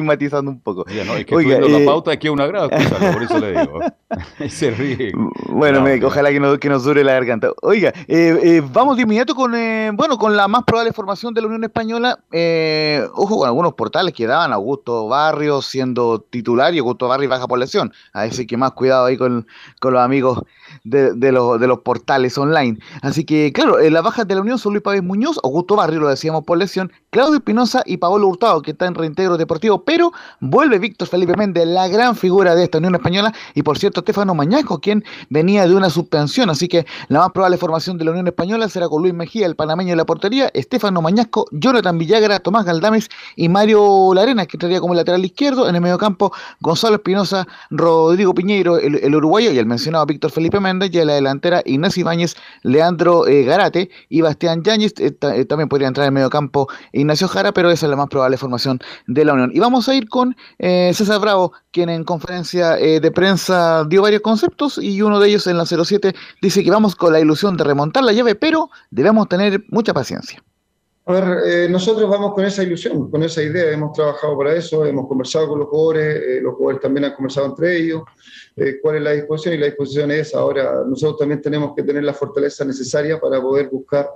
matizando un poco. Ya, no, es que Oiga, eh, la pauta que es un agrado por eso le digo. (laughs) Se ríe. Bueno, No, me- no. ojalá que nos, que nos dure la garganta. Oiga, eh, eh, vamos de inmediato con, eh, bueno, con la más probable formación de la Unión Española. Eh, ojo con algunos portales que daban a Augusto Barrios siendo titular y Augusto Barrios baja por lesión. Así que más cuidado ahí con, con los amigos de, de los, de los portales online. Así que, claro, eh, las bajas de la Unión son Luis Pávez Muñoz, Augusto Barrios, lo decíamos por lesión, Claudio Espinosa y Paolo Hurtado, que está en reintegro deportivo, pero vuelve Víctor Felipe Méndez, la gran figura de esta Unión Española, y por cierto, Estefano Mañasco, quien venía de una suspensión, así que la más probable formación de la Unión Española será con Luis Mejía, el panameño de la portería, Estefano Mañasco, Jonathan Villagra, Tomás Galdames y Mario Larena, que entraría como lateral izquierdo, en el mediocampo Gonzalo Espinosa, Rodrigo Piñeiro, el, el uruguayo, y el mencionado Víctor Felipe Méndez, y en la delantera Ignacio Ibáñez, Leandro eh, Garate y Bastián Yáñez, eh, eh, también podría entrar en el mediocampo Ignacio Jara, pero esa es la más probable formación de la Unión. Y vamos a ir con César Bravo, quien en conferencia de prensa dio varios conceptos y uno de ellos en la 07 dice que vamos con la ilusión de remontar la llave, pero debemos tener mucha paciencia. A ver, eh, nosotros vamos con esa ilusión, con esa idea, hemos trabajado para eso, hemos conversado con los jugadores, eh, los jugadores también han conversado entre ellos, eh, cuál es la disposición y la disposición es ahora, nosotros también tenemos que tener la fortaleza necesaria para poder buscar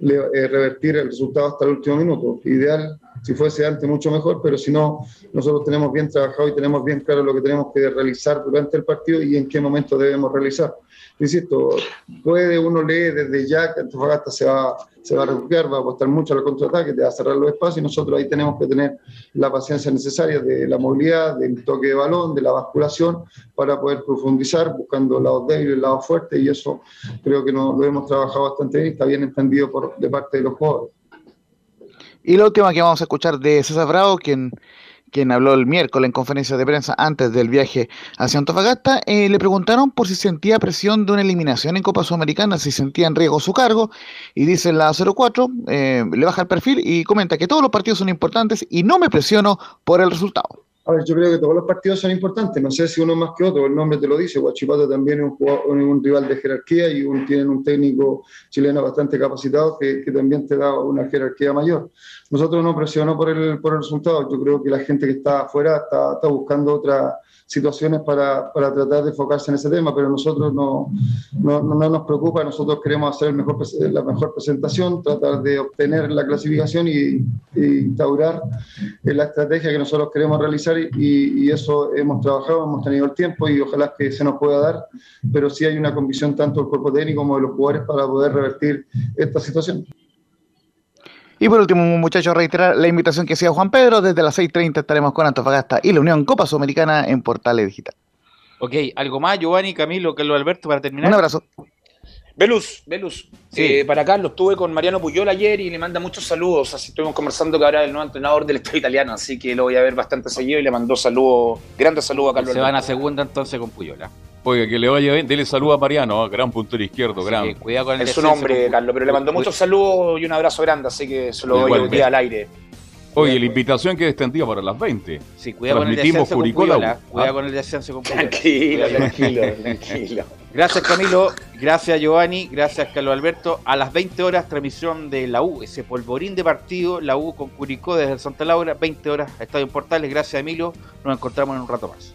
eh, revertir el resultado hasta el último minuto. Ideal, si fuese antes, mucho mejor, pero si no, nosotros tenemos bien trabajado y tenemos bien claro lo que tenemos que realizar durante el partido y en qué momento debemos realizar. Insisto, puede uno leer desde ya que Antofagasta se va, se va a refugiar, va a apostar mucho al contraataque, te va a cerrar los espacios y nosotros ahí tenemos que tener la paciencia necesaria de la movilidad, del toque de balón, de la basculación para poder profundizar buscando lados débiles, lados fuertes y eso creo que no, lo hemos trabajado bastante bien está bien entendido por, de parte de los jugadores. Y la última que vamos a escuchar de César Bravo, quien, quien habló el miércoles en conferencia de prensa antes del viaje hacia Antofagasta, eh, le preguntaron por si sentía presión de una eliminación en Copa Sudamericana, si sentía en riesgo su cargo, y dice la 04, eh, le baja el perfil y comenta que todos los partidos son importantes y no me presiono por el resultado. A ver, yo creo que todos los partidos son importantes, no sé si uno más que otro, el nombre te lo dice, Guachipato también es un, jugador- un rival de jerarquía y un, tienen un técnico chileno bastante capacitado que, que también te da una jerarquía mayor. Nosotros no presionamos por el, por el resultado, yo creo que la gente que está afuera está, está buscando otras situaciones para, para tratar de enfocarse en ese tema, pero nosotros no, no, no nos preocupa, nosotros queremos hacer el mejor, la mejor presentación, tratar de obtener la clasificación y instaurar eh, la estrategia que nosotros queremos realizar y, y eso hemos trabajado, hemos tenido el tiempo y ojalá que se nos pueda dar, pero sí hay una convicción tanto del cuerpo técnico como de los jugadores para poder revertir esta situación. Y por último, muchachos, reiterar la invitación que hacía Juan Pedro. Desde las 6.30 estaremos con Antofagasta y la Unión Copa Sudamericana en Portales Digital. Ok, ¿algo más, Giovanni, Camilo, Carlos Alberto, para terminar? Un abrazo. Velus, Velus, eh, para Carlos, estuve con Mariano Puyol ayer y le manda muchos saludos. Así estuvimos conversando que ahora es el nuevo entrenador del Estado italiano, así que lo voy a ver bastante seguido y le mandó saludos, grandes saludos a Carlos. Se van a segunda entonces con Puyola. Oiga, que le vaya bien. Dele saludo a Mariano, ¿eh? gran puntero izquierdo, gran. Cuidado con el Es su nombre, con- Carlos, pero le mandó muchos saludos y un abrazo grande, así que se lo doy hoy Igualmente. día al aire. Oye, la invitación que extendía para las 20. Sí, cuidado con el Transmitimos descenso con Curicó la U. Puyola. Cuidado Ah. con el descenso con Puyola. Tranquilo, Cuidado. tranquilo, tranquilo. Gracias Camilo, gracias Giovanni, gracias Carlos Alberto. A las 20 horas transmisión de la U, ese polvorín de partido, la U con Curicó desde el Santa Laura, 20 horas, Estadio en Portales. Gracias Emilio, nos encontramos en un rato más.